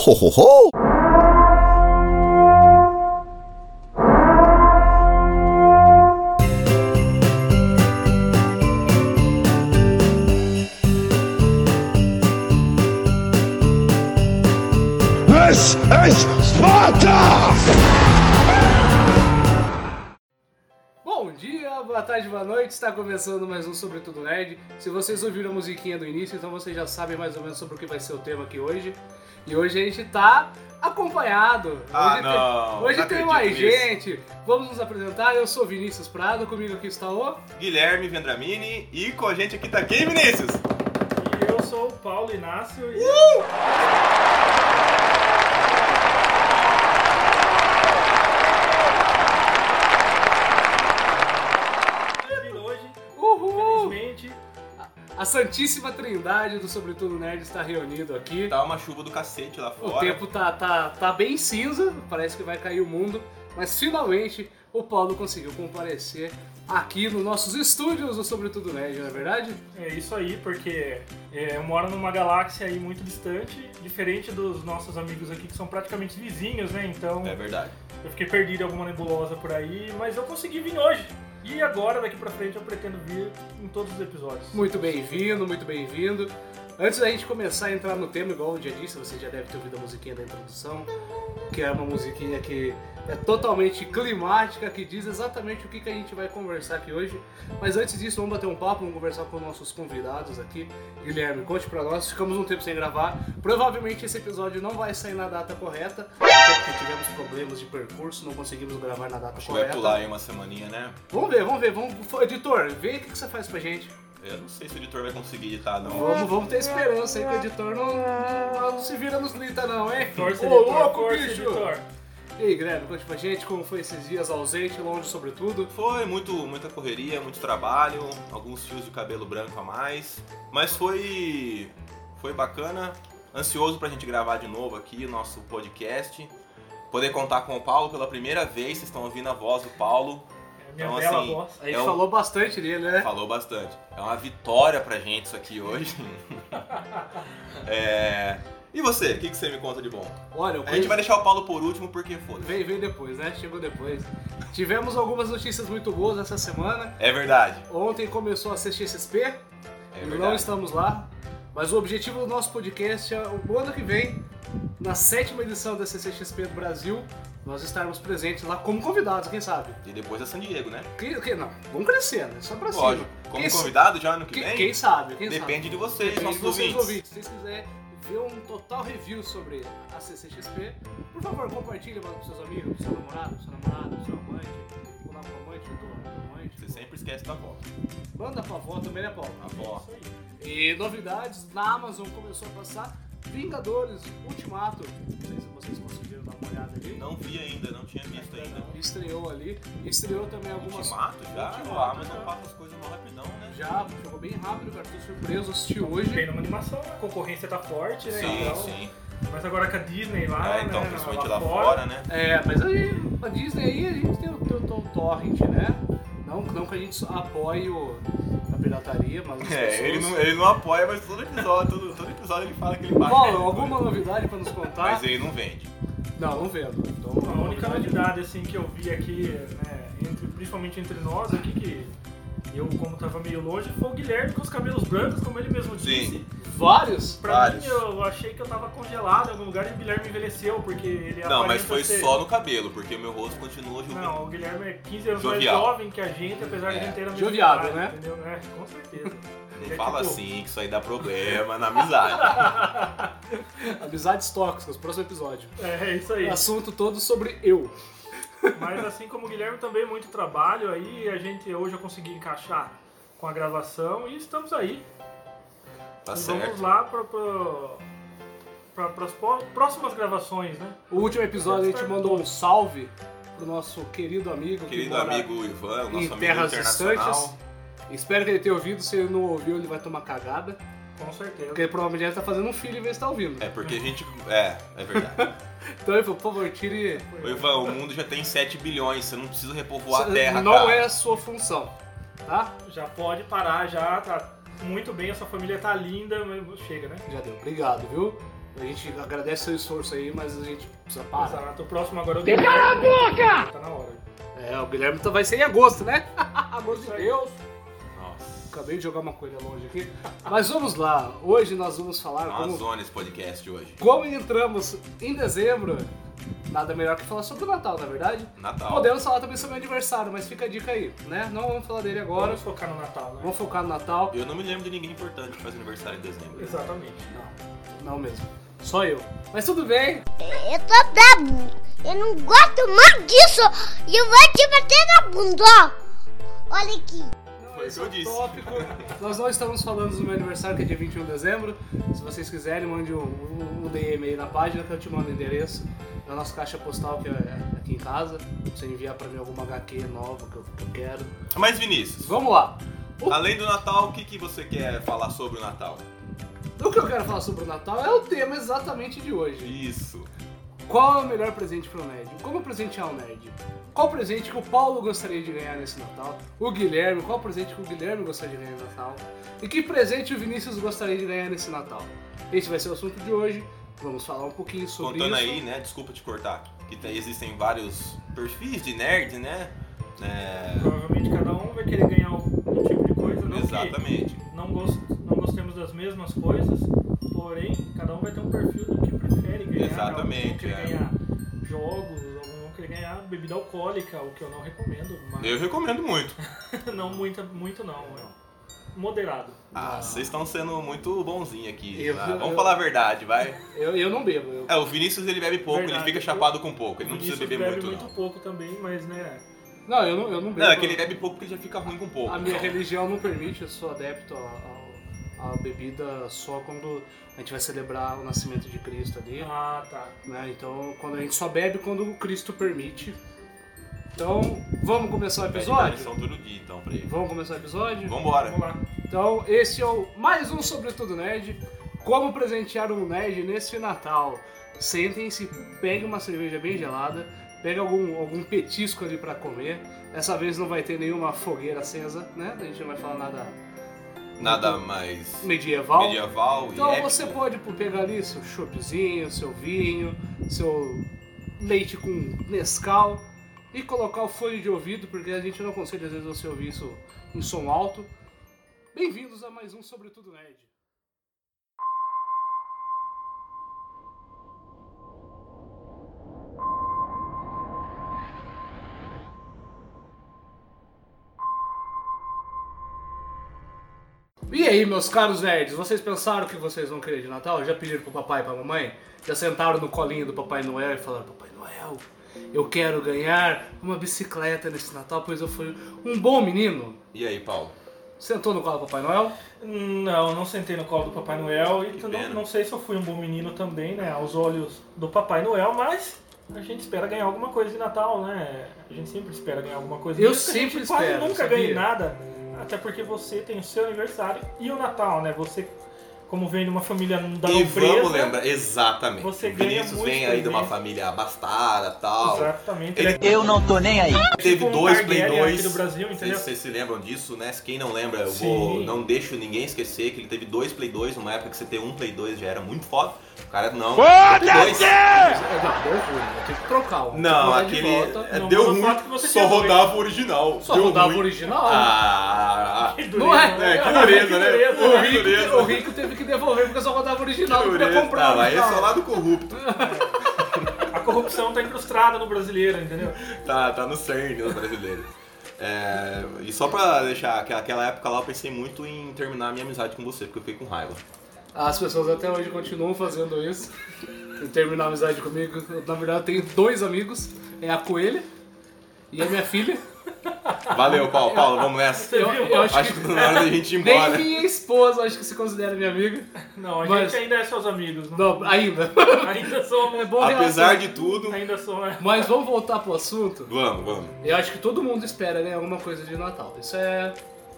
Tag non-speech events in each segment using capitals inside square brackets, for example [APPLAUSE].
ho, ho, ho. Está começando mais um Sobretudo Nerd. Se vocês ouviram a musiquinha do início, então vocês já sabem mais ou menos sobre o que vai ser o tema aqui hoje. E hoje a gente tá acompanhado. Hoje Ah, tem, não, hoje não tem mais nisso. gente. Vamos nos apresentar. Eu sou Vinícius Prado, comigo aqui está o. Guilherme Vendramini e com a gente aqui tá quem, Vinícius? E eu sou o Paulo Inácio e e A Santíssima Trindade do Sobretudo Nerd está reunido aqui. Tá uma chuva do cacete lá O fora. tempo tá, tá, tá bem cinza, parece que vai cair o mundo, mas finalmente o Paulo conseguiu comparecer aqui nos nossos estúdios do Sobretudo Nerd, não é verdade? é isso aí, porque é, eu moro numa galáxia aí muito distante, diferente dos nossos amigos aqui que são praticamente vizinhos, né? Então É verdade. eu fiquei perdido em alguma nebulosa por aí, mas eu consegui vir hoje. E agora, daqui pra frente, eu pretendo vir em todos os episódios. Muito bem-vindo, muito bem-vindo. Antes da gente começar a entrar no tema, igual eu já disse, você já deve ter ouvido a musiquinha da introdução, que é uma musiquinha que é totalmente climática, que diz exatamente o que, que a gente vai conversar aqui hoje. Mas antes disso, vamos bater um papo, vamos conversar com nossos convidados aqui. Guilherme, conte pra nós, ficamos um tempo sem gravar. Provavelmente esse episódio não vai sair na data correta, porque tivemos problemas de percurso, não conseguimos gravar na data Acho que vai correta. pular aí uma semaninha, né? Vamos ver, vamos ver, vamos. Editor, vê o que, que você faz pra gente. Eu não sei se o editor vai conseguir editar, não. Vamos, vamos ter esperança aí que o editor não, não, não se vira nos 30 não, hein? Força, Ô, editor, louco, força, bicho! editor. E aí, Guilherme, conte pra gente como foi esses dias ausente, longe sobretudo. Foi muito, muita correria, muito trabalho, alguns fios de cabelo branco a mais. Mas foi. Foi bacana. Ansioso pra gente gravar de novo aqui o nosso podcast. Poder contar com o Paulo pela primeira vez, vocês estão ouvindo a voz do Paulo. A minha Então, bela assim, voz. A gente É um- falou bastante dele, né? Falou bastante. É uma vitória pra gente isso aqui hoje. [LAUGHS] É, E você, o que, que você me conta de bom? Olha, eu A gente vai deixar o Paulo por último porque foda. Veio, veio depois, né? Chegou depois. Tivemos algumas notícias muito boas essa semana. É verdade. Ontem começou a CXSP, É não verdade. estamos lá. Mas o objetivo do nosso podcast é o ano que vem, na sétima edição da CCXP do Brasil, nós estarmos presentes lá como convidados, quem sabe? E depois é San Diego, né? Que, que, não, vamos crescendo, é só pra Lógico. cima. Como Quem- convidado já ano que Quem, vem? quem sabe? Quem Depende sabe? de vocês, Depende nossos de vocês, ouvintes. ouvintes. Se vocês quiserem ver um total review sobre a CCXP, por favor, compartilhe pros seus amigos, seu namorado, seu namorado, seu amante, ou lá pro amante, do amante. Você sempre esquece da avó. Manda pra avó também, né, Paulo? A avó. E novidades, na Amazon começou a passar Vingadores Ultimato. Não sei se vocês conseguiram dar uma olhada ali. Não vi ainda, não tinha visto ainda. Estreou ali. Estreou também algumas. Ultimato já? Ultimato, O Amazon já. passa as coisas mal rapidão, né? Já, jogou bem rápido, cara. Tô surpreso, assisti hoje. Tem numa animação, a concorrência tá forte, né? Sim, Então, sim. Mas agora com a Disney lá, É, então, né? principalmente lá fora, né? É, mas aí, a Disney aí, a gente tem o, tem o, tem o Torrent, né? Não, não que a gente apoie o, a pirataria, mas as É, pessoas... ele não, ele não apoia, mas todo episódio, todo, todo episódio ele fala que ele baixa. Paulo, alguma novidade pra nos contar? Mas ele não vende. Não, não vendo. Então, A única novidade assim que eu vi aqui, né, entre- principalmente entre nós aqui, que eu como tava meio longe, foi o Guilherme com os cabelos brancos, como ele mesmo disse. Vários? Pra Vários. mim, eu achei que eu tava congelado em algum lugar e o Guilherme envelheceu, porque ele Não, mas foi ser- só no cabelo, porque o meu rosto continua juvenil. Não, o Guilherme é 15 anos Jovial. mais jovem que a gente, apesar de a É. gente ter a mesma Joviado, idade, né? Entendeu? É, com certeza. Não É fala tipo- assim, que isso aí dá problema na amizade. [LAUGHS] Amizades tóxicas, próximo episódio. É, é isso aí. Assunto todo sobre eu. Mas assim como o Guilherme também muito trabalho aí, a gente hoje eu consegui encaixar com a gravação e estamos aí. Tá e certo. vamos lá para as próximas gravações, né? O último episódio a gente mandou um salve pro nosso querido amigo. que Querido mora amigo Ivan, o em nosso amigo terras distantes. Espero que ele tenha ouvido. Se ele não ouviu, ele vai tomar cagada. Com certeza. Porque provavelmente ele tá fazendo um filho em vez de estar ouvindo. É porque a gente. É, é verdade. [LAUGHS] Então ele falou, por favor, tire. Ô, Ivan, o mundo já tem 7 bilhões, você não precisa repovoar a terra, não cara. é a sua função, tá? Já pode parar, já tá muito bem, essa família tá linda, mas chega, né? Já deu. Obrigado, viu? A gente agradece seu esforço aí, mas a gente precisa parar. Exato. O próximo agora é o Cala a boca! Tá na hora. É, o Guilherme tá- vai ser em agosto, né? [LAUGHS] agosto de Deus. Nossa. Acabei de jogar uma coisa longe aqui. Mas vamos lá. Hoje nós vamos falar Uma como, podcast hoje. como entramos em dezembro. Nada melhor que falar sobre o Natal, na verdade. Natal. Podemos falar também sobre o aniversário, mas fica a dica aí, né? Não vamos falar dele agora. Vamos focar no Natal, né? Vamos focar no Natal. Eu não me lembro de ninguém importante que faz aniversário em dezembro. Exatamente. Não, não mesmo. Só eu. Mas tudo bem. Eu tô brabo. Eu não gosto mais disso. E eu vou te bater na bunda, ó. Olha aqui. Esse é o disse. tópico. Nós não estamos falando do meu aniversário, que é dia 21 de dezembro. Se vocês quiserem, mande um, um, um DM aí na página que eu te mando o endereço da nossa caixa postal que é aqui em casa. Pra você enviar pra mim alguma HQ nova que eu, que eu quero. Mas Vinícius, Vamos lá. O, além do Natal, o que, que você quer falar sobre o Natal? o que eu quero falar sobre o Natal é o tema exatamente de hoje. Isso. Qual é o melhor presente para o nerd? Como presentear o nerd? Qual presente que o Paulo gostaria de ganhar nesse Natal? O Guilherme, qual presente que o Guilherme gostaria de ganhar no Natal? E que presente o Vinícius gostaria de ganhar nesse Natal? Esse vai ser o assunto de hoje. Vamos falar um pouquinho sobre Contando isso. aí, né? Desculpa te cortar. Que tem- existem vários perfis de nerd, né? É, Provavelmente cada um vai querer ganhar um tipo de coisa. Não exatamente. que não, gos- não gostemos das mesmas coisas, porém, cada um vai ter um perfil do que prefere ganhar. Exatamente, vão querer é. ganhar jogos, querer ganhar bebida alcoólica, o que eu não recomendo. Mas Eu recomendo muito. [LAUGHS] não muito, muito não. É moderado. Ah, vocês estão sendo muito bonzinho aqui. Eu- Ah, eu- vamos falar a verdade, vai. Eu, eu não bebo. Eu... É, o Vinícius ele bebe pouco, Verdade. ele fica chapado com pouco. Ele não precisa beber bebe muito, muito não. pouco também, mas né. Não, eu não, eu não bebo. Não, é que ele bebe pouco porque ele já fica ruim com pouco. A minha religião não permite, eu sou adepto à, à bebida só quando a gente vai celebrar o nascimento de Cristo ali. Ah, tá. né? Então, quando a gente só bebe quando o Cristo permite. Então, vamos começar o episódio? lição todo dia, então, pra ele. Vamos começar o episódio? Vambora. Vamos lá. Então, esse é o mais um Sobretudo Nerd. Como presentear um nerd nesse Natal? Sentem-se, pegue uma cerveja bem gelada, pegue algum, algum petisco ali pra comer. Dessa vez não vai ter nenhuma fogueira acesa, né? A gente não vai falar nada Nada mais medieval. medieval Então épico. você pode pô, pegar ali seu choppzinho, seu vinho, seu leite com Nescau e colocar o fone de ouvido, porque a gente não aconselha às vezes você ouvir isso em som alto. Bem-vindos a mais um Sobretudo Nerd. E aí, meus caros nerds, vocês pensaram o que vocês vão querer de Natal? Já pediram pro papai e pra mamãe? Já sentaram no colinho do Papai Noel e falaram: Papai Noel, eu quero ganhar uma bicicleta nesse Natal, pois eu fui um bom menino. E aí, Paulo? Sentou no colo do Papai Noel? Não, não sentei no colo do Papai Noel e não, não sei se eu fui um bom menino também, né? Aos olhos do Papai Noel, mas a gente espera ganhar alguma coisa de Natal, né? A gente sempre espera ganhar alguma coisa. Eu sempre quase espero, nunca sabia? ganhe nada, até porque você tem o seu aniversário e o Natal, né? Você, como vem de uma família da e nobreza... vamos lembrar, exatamente. Você o ganha Vinícius muito vem aí de uma família abastada tal. Exatamente. Ele- Eu não tô nem aí. Teve Tipo um dois Play Targaryen 2. aqui do Brasil, Vocês- entendeu? Vocês se lembram disso, né? Quem não lembra, eu Sim. vou. Não deixo ninguém esquecer que ele teve dois Play 2, numa época que você ter um Play 2 já era muito foda. O cara não. Dois. É, não, deu ruim, eu tenho que trocar. um. Não, de aquele. volta. é, deu ruim. foto que você Só rodava o original. Só deu rodava ruim. o original. Ah, Que Não é? dureza, É, que né? dureza, né? dureza, O né? rico, Beleza. o rico teve que devolver porque só rodava original, não podia dureza. comprar Ah, o mas esse é o lado corrupto. [LAUGHS] A corrupção tá incrustada no brasileiro, entendeu? Tá, tá no cerne do brasileiro. É, e só pra deixar, que aquela época lá eu pensei muito em terminar a minha amizade com você, porque eu fiquei com raiva. As pessoas até hoje continuam fazendo isso. Terminar a amizade comigo. Eu, Na verdade, eu tenho dois amigos. É a Coelha e a minha filha. Valeu, Paulo. Paulo, vamos nessa. Você Eu, viu? eu acho, Acho que tá na hora da gente ir nem embora. minha esposa acho que se considera minha amiga. Não, a Mas- gente ainda é seus amigos. Não, Não, ainda. Ainda somos. É bom Apesar relação. de tudo. Ainda somos. Mas vamos voltar pro assunto. Vamos, vamos. Eu acho que todo mundo espera ganhar alguma coisa de Natal. Isso é.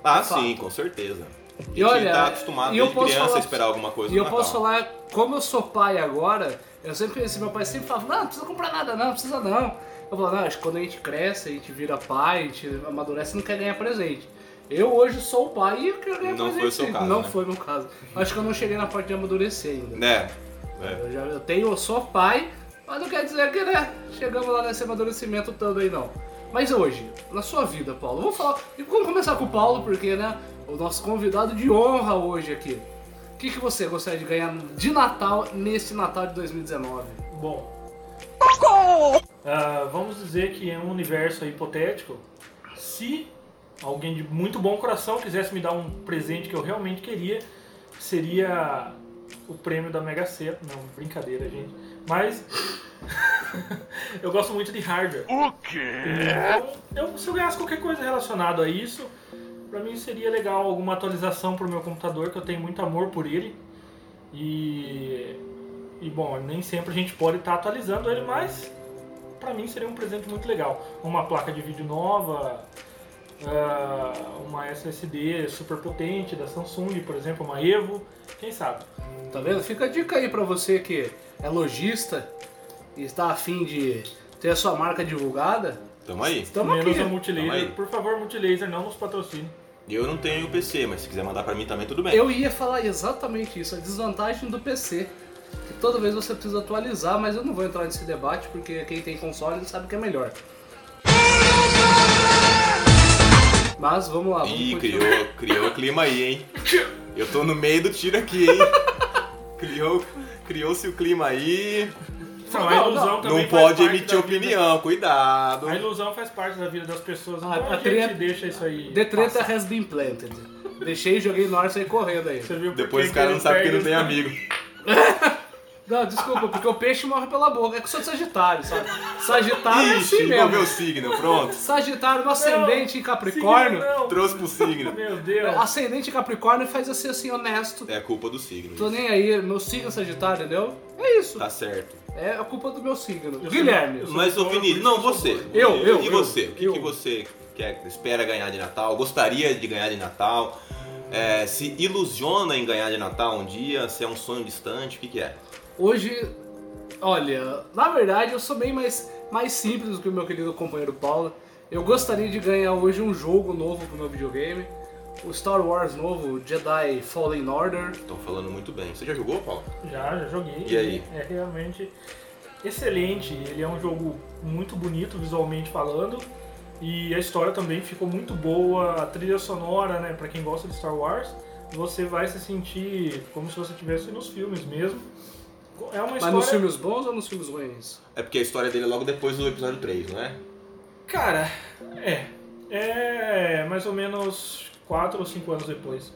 Ah, É fato. sim, com certeza. A E olha, gente tá acostumado e eu desde posso criança falar- a esperar alguma coisa E eu no posso Natal. falar, como eu sou pai agora, eu sempre conheci meu pai sempre falava, não, não precisa comprar nada não, não precisa não. Eu falo, não, acho que quando a gente cresce, a gente vira pai, a gente amadurece, não quer ganhar presente. Eu hoje sou o pai e eu quero ganhar Não presente. foi o seu sim. caso, Não né? foi meu caso. Acho que eu não cheguei na parte de amadurecer ainda. Né? É. Eu, já, eu tenho, eu sou pai, mas não quer dizer que, né, chegamos lá nesse amadurecimento todo aí, não. Mas hoje, na sua vida, Paulo, vamos falar. E vamos começar com o Paulo, porque, né, o nosso convidado de honra hoje aqui. O que, que você gostaria de ganhar de Natal nesse Natal de 2019? Bom. Ah, vamos dizer que é um universo hipotético. Se alguém de muito bom coração quisesse me dar um presente que eu realmente queria, seria o prêmio da Mega Sena. Não, brincadeira, gente. Mas [LAUGHS] eu gosto muito de hardware. O quê? Então, eu, se eu ganhasse qualquer coisa relacionada a isso, pra mim seria legal alguma atualização pro meu computador, que eu tenho muito amor por ele. E, e bom, nem sempre a gente pode estar atualizando ele, mas pra mim seria um presente muito legal. Uma placa de vídeo nova, ah, uma SSD super potente da Samsung, por exemplo, uma Evo, quem sabe? Tá vendo? Fica a dica aí pra você que é lojista e está afim de ter a sua marca divulgada. Tamo aí. Estamos Menos aqui. a Tamo Multilaser. aí. Por favor, Multilaser, não nos patrocine. Eu não tenho PC, mas se quiser mandar pra mim também, tudo bem. Eu ia falar exatamente isso, a desvantagem do PC. Que toda vez você precisa atualizar, mas eu não vou entrar nesse debate porque quem tem console sabe que é melhor. Mas vamos lá, vamos Ih, continuar. criou, criou clima aí, hein? Eu tô no meio do tiro aqui, hein? Criou, criou-se o clima aí. Não, a ilusão não. também Não pode emitir da opinião, cuidado. A ilusão faz parte da vida das pessoas, Ah, a a, gente treta- deixa isso aí. The treta has been planted. Deixei, joguei no ar e saí correndo aí. Você viu por Depois que o cara que não sabe que não tem os- amigo. [LAUGHS] Não, desculpa, porque o peixe morre pela boca. É que eu sou de Sagitário, sabe? Sagitário é Ixi, assim igual mesmo. meu signo, pronto. Sagitário no ascendente em Capricórnio. Signo não. Trouxe pro signo. [LAUGHS] Meu Deus. Ascendente em Capricórnio faz assim, assim, honesto. É culpa do signo. Tô nem aí, meu signo é Sagitário, entendeu? É isso. Tá certo. É a culpa do meu signo. Eu sou- Guilherme. eu sou- Mas, ô Vinícius, não, você. Eu, eu, E eu, você? O que, eu. que você quer, espera ganhar de Natal? Gostaria de ganhar de Natal? É, se ilusiona em ganhar de Natal um dia? Se é um sonho distante? O que, que é? Hoje, olha, na verdade eu sou bem mais, mais simples do que o meu querido companheiro Paulo. Eu gostaria de ganhar hoje um jogo novo pro meu videogame. O Star Wars novo, Jedi Fallen Order. Estão falando muito bem. Você já jogou, Paulo? Já, já joguei. E aí? É realmente excelente. Ele é um jogo muito bonito visualmente falando. E a história também ficou muito boa. A trilha sonora, né, pra quem gosta de Star Wars, você vai se sentir como se você estivesse nos filmes mesmo. É uma Mas história. nos filmes bons ou nos filmes ruins? É porque a história dele é logo depois do episódio 3, não é? Cara, é. É mais ou menos 4 ou 5 anos depois.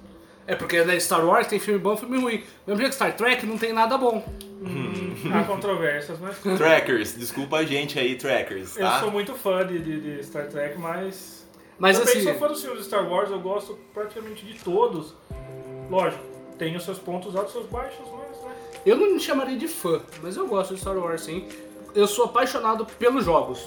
É porque né, Star Wars tem filme bom e filme ruim. Mesmo jeito que Star Trek não tem nada bom. Hum, há controvérsias, mas. [LAUGHS] Trackers, desculpa a gente aí, Trackers, Eu tá? sou muito fã de, de- de Star Trek, mas. Mas Também assim, sou fã dos filmes de Star Wars, eu gosto praticamente de todos. Lógico, tem os seus pontos altos e seus baixos, mas. Eu não me chamaria de fã, mas eu gosto de Star Wars sim. Eu sou apaixonado pelos jogos.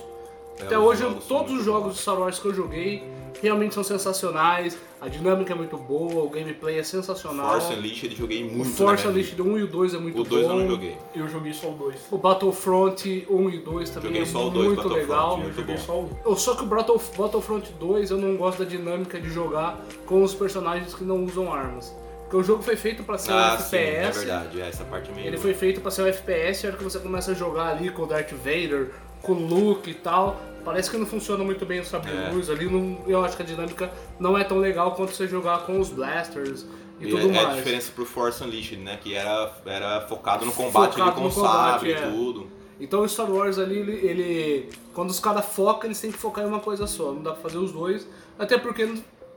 É, Até os hoje, jogos todos os jogos de Star Wars que eu joguei realmente são sensacionais. A dinâmica é muito boa, o gameplay é sensacional. Force Unleashed eu joguei o muito Force na minha Unleashed 1 e o 2 é muito vida. O 2 bom. eu não joguei. Eu joguei só o 2. O Battlefront 1 e 2 também Joguei é só o 2 muito Battlefront. legal. Eu muito joguei bom. só o 1. Eu- Só que o Battle- Battlefront 2 eu não gosto da dinâmica de jogar com os personagens que não usam armas. Porque o jogo foi feito pra ser um Ah, sim, é FPS. verdade. É, essa parte é meio... Ele foi feito pra ser um FPS, e a hora que você começa a jogar ali com o Darth Vader, com o Luke e tal, parece que não funciona muito bem o sabre É. luz ali, não- eu acho que a dinâmica não é tão legal quanto você jogar com os blasters e, E tudo é, é a mais. diferença pro Force Unleashed, né? Que era, era focado no combate Focado ali com no o combate, sabre é. e tudo. Então o Star Wars ali, ele, ele- quando os caras focam, eles têm que focar em uma coisa só, não dá pra fazer os dois, até porque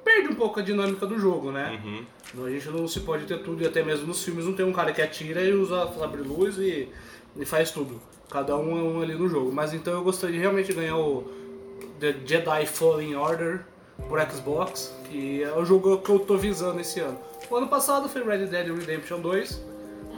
perde um pouco a dinâmica do jogo, né? Uhum. A gente não se pode ter tudo, e até mesmo nos filmes não tem um cara que atira e usa sabre luz e, e faz tudo. Cada um é um ali no jogo. Mas então eu gostaria de realmente ganhar o The Jedi Fallen Order por Xbox, que é o jogo que eu tô visando esse ano. O ano passado foi Red Dead Redemption 2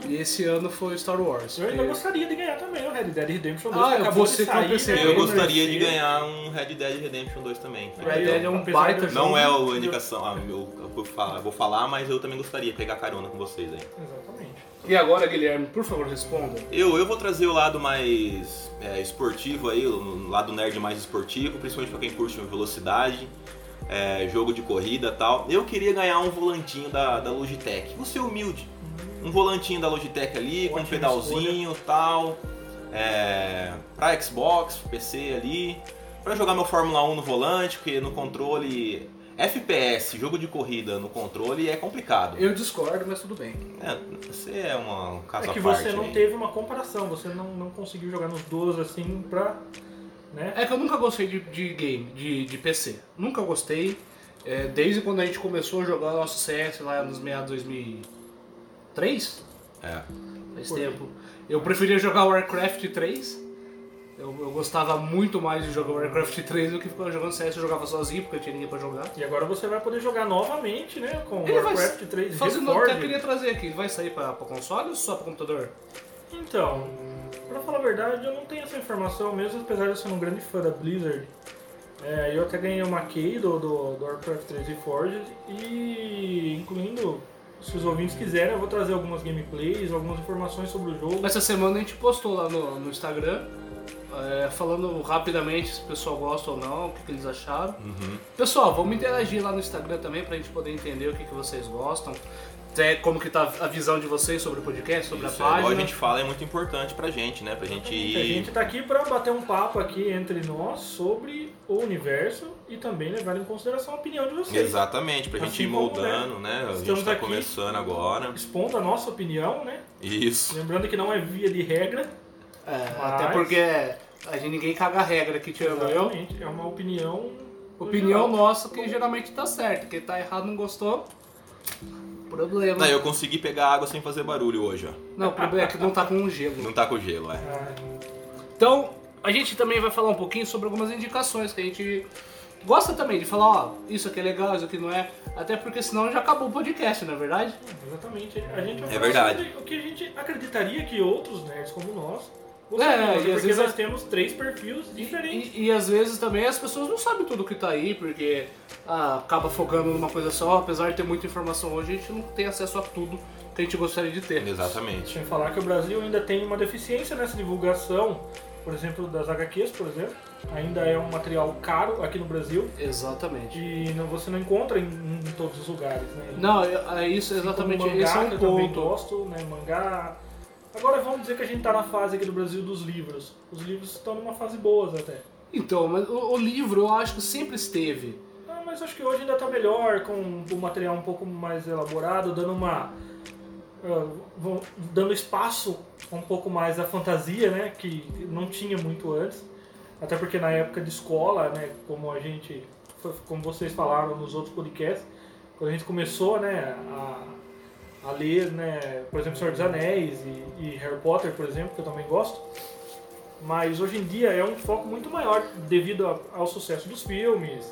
e esse ano foi Star Wars. Eu ainda que- gostaria de ganhar também o Red Dead Redemption 2. Ah, acabou você de que é sair, PC né? Eu gostaria de ganhar um Red Dead Redemption 2 também. Red Dead é um Apesar baita jogo. Não é a indicação, ah, eu, eu vou falar, vou falar, mas eu também gostaria de pegar carona com vocês aí. Exatamente. E agora, Guilherme, por favor, responda. Eu, eu vou trazer o lado mais é, esportivo aí, o lado nerd mais esportivo, principalmente pra quem curte velocidade, é, jogo de corrida e tal. Eu queria ganhar um volantinho da, da Logitech. Vou ser humilde. Um volantinho da Logitech ali, com um pedalzinho e tal. É, pra Xbox, PC ali. Pra jogar meu Fórmula 1 no volante, porque no controle. FPS, jogo de corrida no controle é complicado. Eu discordo, mas tudo bem. É, você é uma um caso É que você não aí. teve uma comparação, você não, não conseguiu jogar nos dois assim pra. Né? É que eu nunca gostei de, de game, de, de PC. Nunca gostei. É, desde quando a gente começou a jogar nosso CS lá nos meados de 2003, É. faz Por tempo. Eu preferia jogar Warcraft 3. Eu, eu gostava muito mais de jogar Warcraft 3 do que ficar jogando CS. Eu jogava sozinho porque eu tinha ninguém pra jogar. E agora você vai poder jogar novamente, né? Com Ele vai Warcraft 3 Fazendo até Reforged. queria trazer aqui. Vai sair pra, pra console ou só pra computador? Então, pra falar a verdade, eu não tenho essa informação, mesmo apesar de eu ser um grande fã da Blizzard. É, eu até ganhei uma key do, do, do Warcraft 3 Reforged e, incluindo, se os ouvintes quiserem, eu vou trazer algumas gameplays, algumas informações sobre o jogo. Essa semana a gente postou lá no, no Instagram, é, falando rapidamente se o pessoal gosta ou não, o que, que eles acharam. Uhum. Pessoal, vamos interagir lá no Instagram também pra gente poder entender o que, que vocês gostam. Até como que tá a visão de vocês sobre o podcast, sobre Isso, a é, página. igual a gente fala, é muito importante pra gente, né? Pra gente A ir. gente tá aqui pra bater um papo aqui entre nós sobre o universo e também levar em consideração a opinião de vocês. Exatamente, pra gente Assim ir como, moldando, né? A estamos gente tá aqui- começando agora. Expondo a nossa opinião, né? Isso. Lembrando que não é via de regra. É, Mas- Até porque a gente ninguém caga a regra aqui, tirando eu. Exatamente. É uma opinião. Opinião geral. nossa que geralmente tá certo. Quem tá errado não gostou, problema. Tá, eu consegui pegar água sem fazer barulho hoje, ó. Não, o problema é que não tá com gelo. Não tá com gelo, é. Ah, Então, a gente também vai falar um pouquinho sobre algumas indicações que a gente gosta também de falar, ó, isso aqui é legal, isso aqui não é. Até porque senão já acabou o podcast, não é verdade? Exatamente. A gente vai É falar verdade. sobre o que a gente acreditaria que outros nerds como nós É, gostariam, e às porque vezes nós é- temos três perfis diferentes. E, e às vezes também as pessoas não sabem tudo que tá aí, porque ah, acaba focando numa coisa só, apesar de ter muita informação hoje, a gente não tem acesso a tudo que a gente gostaria de ter. Exatamente. Sem falar que o Brasil ainda tem uma deficiência nessa divulgação, por exemplo, das HQs, por exemplo. Ainda é um material caro aqui no Brasil Exatamente. e não- você não encontra em, em todos os lugares, né? Não, é é isso, exatamente. Como mangá, esse é um eu também ponto. gosto, né? Mangá. Agora vamos dizer que a gente tá na fase aqui do Brasil dos livros. Os livros estão numa fase boas até. Então, mas o, o livro eu acho que sempre esteve. Ah, mas acho que hoje ainda tá melhor, com o material um pouco mais elaborado, dando uma. vão- dando espaço um pouco mais à fantasia, né? Que não tinha muito antes. Até porque na época de escola, né? Como a gente. Como vocês falaram nos outros podcasts, quando a gente começou, né? A, a ler, né? Por exemplo, Senhor dos Anéis e, e Harry Potter, por exemplo, que eu também gosto. Mas hoje em dia é um foco muito maior devido a- ao sucesso dos filmes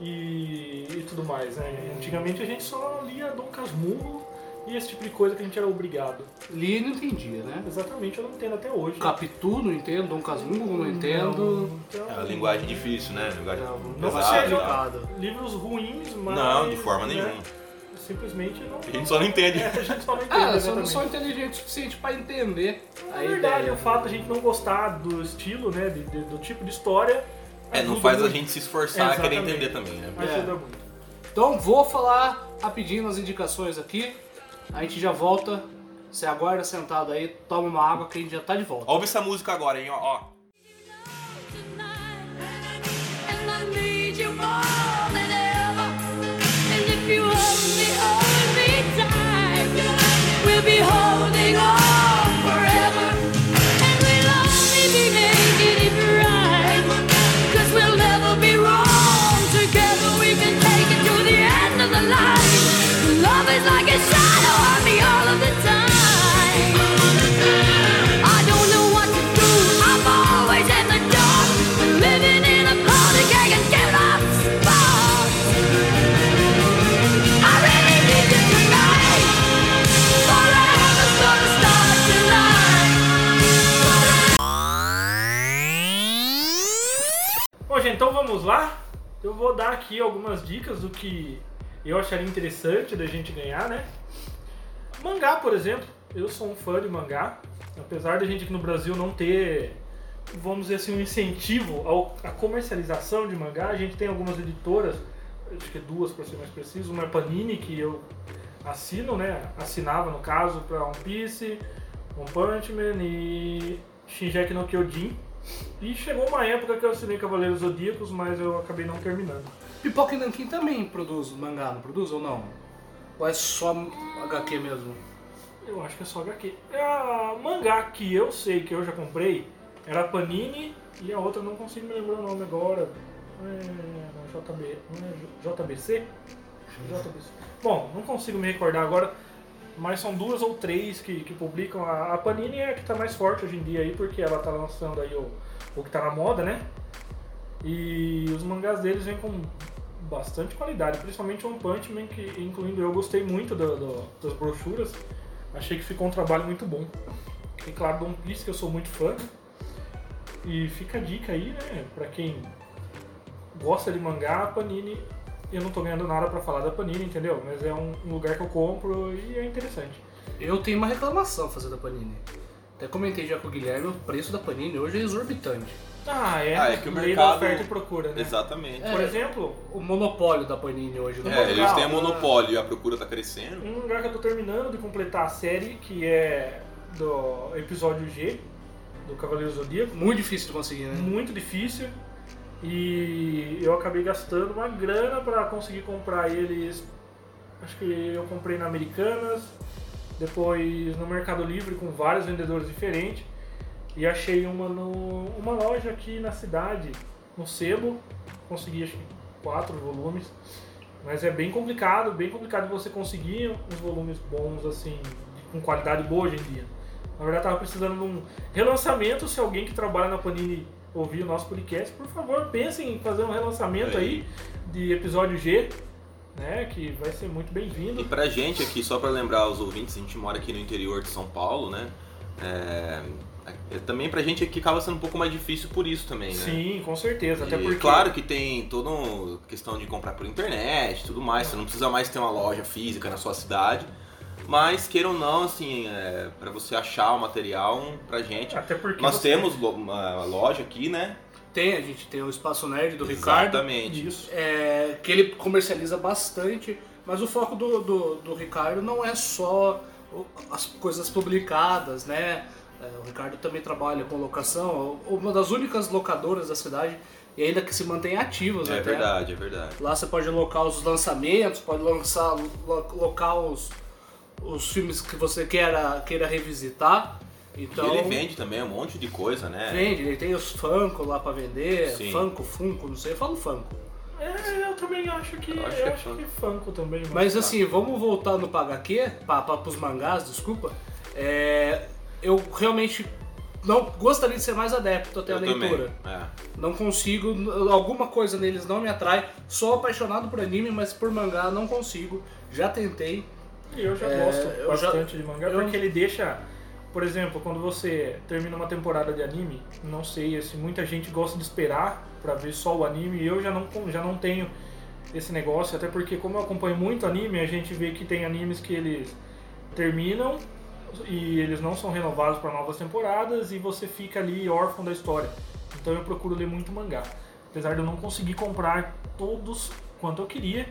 e, e tudo mais. Né? Antigamente a gente só lia Dom Casmurro e esse tipo de coisa que a gente era obrigado. Li e não entendia, né? Exatamente, eu não entendo até hoje. Capitu, não entendo. Dom Casmurro, não entendo. Então, É uma linguagem difícil, né? Linguagem Não, Não pesada. seja livros ruins, mas. Não, de forma né, nenhuma. Simplesmente não. A gente só não entende. É, a gente só não entende. Ah, eu só não exatamente. sou inteligente o suficiente pra entender Na a verdade, ideia. o fato de a gente não gostar do estilo, né? de- de- do tipo de história. É, não faz a muito. gente se esforçar a querer entender também, né? Ajuda É. muito. Então vou falar rapidinho nas indicações aqui. A gente já volta. Você aguarda sentado aí, toma uma água que a gente já tá de volta. Ouve essa música agora, hein? Ó, ó. And I need you more than ever. And if you be holding on então vamos lá. Eu vou dar aqui algumas dicas do que eu acharia interessante da gente ganhar, né? Mangá, por exemplo. Eu sou um fã de mangá. Apesar da gente aqui no Brasil não ter, vamos dizer assim, um incentivo à comercialização de mangá, a gente tem algumas editoras, acho que duas para ser mais preciso. Uma é Panini, que eu assino, né? Assinava no caso pra One Piece, One Punch Man e Shinjeki no Kyojin. E chegou uma época que eu assinei Cavaleiros Zodíacos, mas eu acabei não terminando. Pipoca e Nankin também produz mangá, não produz ou não? Ou é só HQ mesmo? Eu acho que é só HQ. A mangá que eu sei que eu já comprei era a Panini e a outra não consigo me lembrar o nome agora. É, é JB, é JBC? JBC. Bom, não consigo me recordar agora, mas são duas ou três que, que publicam. A, a Panini é a que está mais forte hoje em dia aí, porque ela está lançando aí o, o que está na moda, né? E os mangás deles vêm com bastante qualidade, principalmente One Punch Man, que incluindo eu gostei muito do- do- das brochuras. Achei que ficou um trabalho muito bom. E claro, do One Piece, que eu sou muito fã. E fica a dica aí, né, pra quem gosta de mangá, a Panini. Eu não tô ganhando nada pra falar da Panini, entendeu? Mas é um um lugar que eu compro e é interessante. Eu tenho uma reclamação a fazer da Panini. Até comentei já com o Guilherme, o preço da Panini hoje é exorbitante. Ah, é. Ah, é que o Lei mercado- da oferta e procura, né? Exatamente. Por É. exemplo, O monopólio da Panini hoje no É, eles mercado. têm a monopólio e a procura tá crescendo. um lugar que eu tô terminando de completar a série, que é do episódio G, do Cavaleiro Zodíaco. Muito difícil de conseguir, né? muito difícil e eu acabei gastando uma grana para conseguir comprar eles. Acho que eu comprei na Americanas, depois no Mercado Livre com vários vendedores diferentes e achei uma no uma loja aqui na cidade, no Sebo, consegui acho que quatro volumes, mas é bem complicado, bem complicado você conseguir uns volumes bons assim, com qualidade boa hoje em dia. Na verdade, tava precisando de um relançamento. Se alguém que trabalha na Panini ouvir o nosso podcast, por favor, pensem em fazer um relançamento aí de episódio G, né? Que vai ser muito E bem-vindo. pra gente aqui, só pra lembrar os ouvintes, a gente mora aqui no interior de São Paulo, né? É, é, também pra gente aqui acaba sendo um pouco mais difícil por isso também, né? Sim, com certeza. Até E porque. Claro que tem toda uma questão de comprar por internet e tudo mais, você não precisa mais ter uma loja física na sua cidade. Mas, queira ou não, assim, é, para você achar o material, pra gente. Até porque. Nós você- temos uma loja aqui, né? Tem, a gente tem o Espaço Nerd do Ricardo. Exatamente. Isso. é, que ele comercializa bastante, mas o foco do, do, do Ricardo não é só as coisas publicadas, né? É, o Ricardo também trabalha com locação, uma das únicas locadoras da cidade e ainda que se mantém ativos É até. verdade, é verdade. Lá você pode locar os lançamentos, pode lançar, lo- locar os, os filmes que você queira, queira revisitar. Então, e ele vende também um monte de coisa, né? vende, ele tem os Funko lá pra vender, Sim. Funko, Funko, não sei, eu falo Funko. É, eu também acho que. Eu Eu acho acho, que é que, Funko. Também. Mas tá. assim, vamos voltar no PHQ, para os mangás, desculpa. É, eu realmente não gostaria de ser mais adepto até Eu a leitura. É. Não consigo, alguma coisa neles não me atrai. Sou apaixonado por anime, mas por mangá não consigo. Já tentei. E eu já É, gosto eu já- bastante de mangá, porque ele deixa, por exemplo, quando você termina uma temporada de anime, não sei se muita gente gosta de esperar pra ver só o anime, e eu já não, já não tenho esse negócio, até porque como eu acompanho muito anime, a gente vê que tem animes que eles terminam e eles não são renovados para novas temporadas e você fica ali órfão da história. Então eu procuro ler muito mangá. Apesar de eu não conseguir comprar todos quanto eu queria,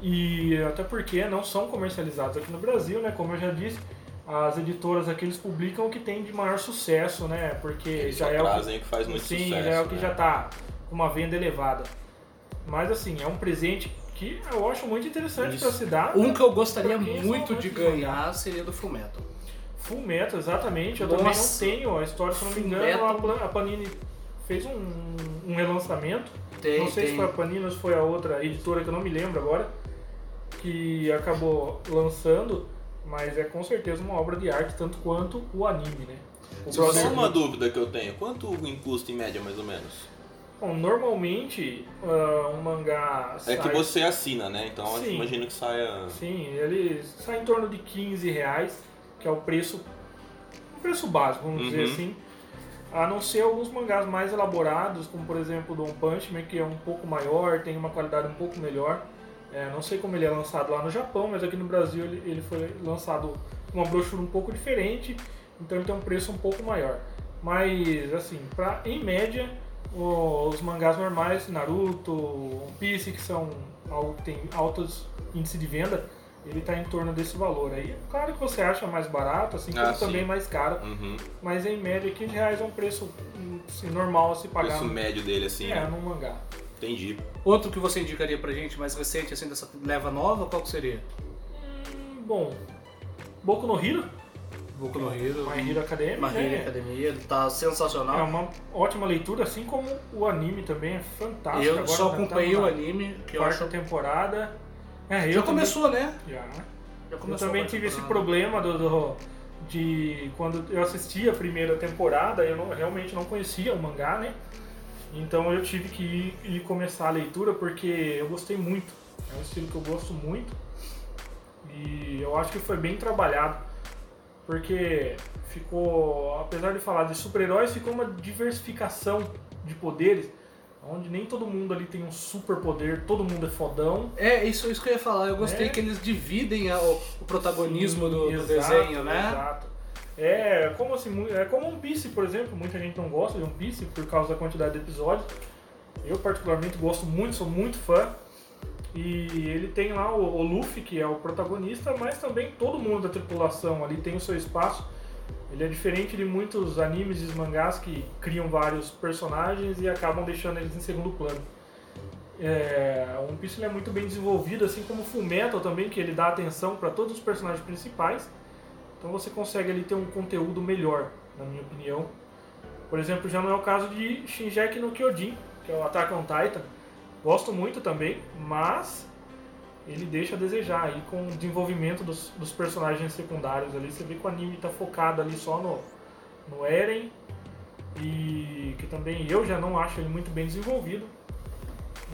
e até porque não são comercializados aqui no Brasil, né? Como eu já disse, as editoras aqui eles publicam o que tem de maior sucesso, né? Porque Eles já é o que, que faz muito sim, sucesso. já é o que né? já tá com uma venda elevada. Mas assim, é um presente que eu acho muito interessante para se dar. Um que eu gostaria muito de ganhar seria do Fullmetal. Full Metal, exatamente. Eu Nossa. também não tenho a história, se eu não me engano, Fullmetal. a Panini fez um, um relançamento. Tem, não sei tem. se foi a Panini ou se foi a outra editora que eu não me lembro agora, que acabou lançando, mas é com certeza uma obra de arte, tanto quanto o anime, né? O Só uma dúvida que eu tenho. Quanto em custa em média, mais ou menos? Bom, normalmente ah, um mangá É sai, que você assina, né? Então eu imagino que saia. Sim, ele sai em torno de 15 reais, que é o preço, o preço básico, vamos dizer Uhum. assim. A não ser alguns mangás mais elaborados, como por exemplo o Don Punch Man, que é um pouco maior, tem uma qualidade um pouco melhor. É, não sei como ele é lançado lá no Japão, mas aqui no Brasil ele, ele foi lançado com uma brochura um pouco diferente, então ele tem um preço um pouco maior. Mas, assim, pra, em média, os mangás normais, Naruto, One Piece, que são algo que tem altos índices de venda, ele tá em torno desse valor. Aí, claro que você acha mais barato, assim Ah, sim. também mais caro, Uhum. mas em média 15 reais é um preço hum, assim, normal a se pagar Preço médio dele, assim. é, né? num mangá. Entendi. Outro que você indicaria pra gente, mais recente, assim, dessa leva nova, qual que seria? Hum, bom, Boku no Hero, Boku no Hero. My Hero Academia, My Hero né? Academia, ele tá É sensacional. uma ótima leitura, assim como o anime também é fantástico. eu Agora só já acompanhei tá o anime, que eu quarta acho... temporada. É, eu Já também- começou, né? Já. Já Eu começou também a tive esse problema do, do- de quando eu assisti a primeira temporada, eu não- realmente não conhecia o mangá, né? Então eu tive que ir, ir começar a leitura porque eu gostei muito. É um estilo que eu gosto muito e eu acho que foi bem trabalhado porque ficou, apesar de falar de super-heróis, ficou uma diversificação de poderes, onde nem todo mundo ali tem um super poder, todo mundo é fodão. É, isso, isso que eu ia falar. Eu gostei É. que eles dividem a- o, protagonismo do, do Exato, desenho, né? Exato. É como assim, é como One Piece, por exemplo, muita gente não gosta de One Piece por causa da quantidade de episódios. Eu particularmente gosto muito, sou muito fã. E ele tem lá o, o Luffy, que é o protagonista, mas também todo mundo da tripulação ali tem o seu espaço. Ele é diferente de muitos animes e mangás que criam vários personagens e acabam deixando eles em segundo plano. É, One Piece é muito bem desenvolvido, assim como Full Metal também, que ele dá atenção para todos os personagens principais. Então você consegue ali ter um conteúdo melhor, na minha opinião. Por exemplo, já não é o caso de Shinjeki no Kyojin, que é o Attack on Titan. Gosto muito também, mas ele deixa a desejar aí com o desenvolvimento dos, dos personagens secundários ali. Você vê que o anime está focado ali só no, no Eren, e que também eu já não acho ele muito bem desenvolvido.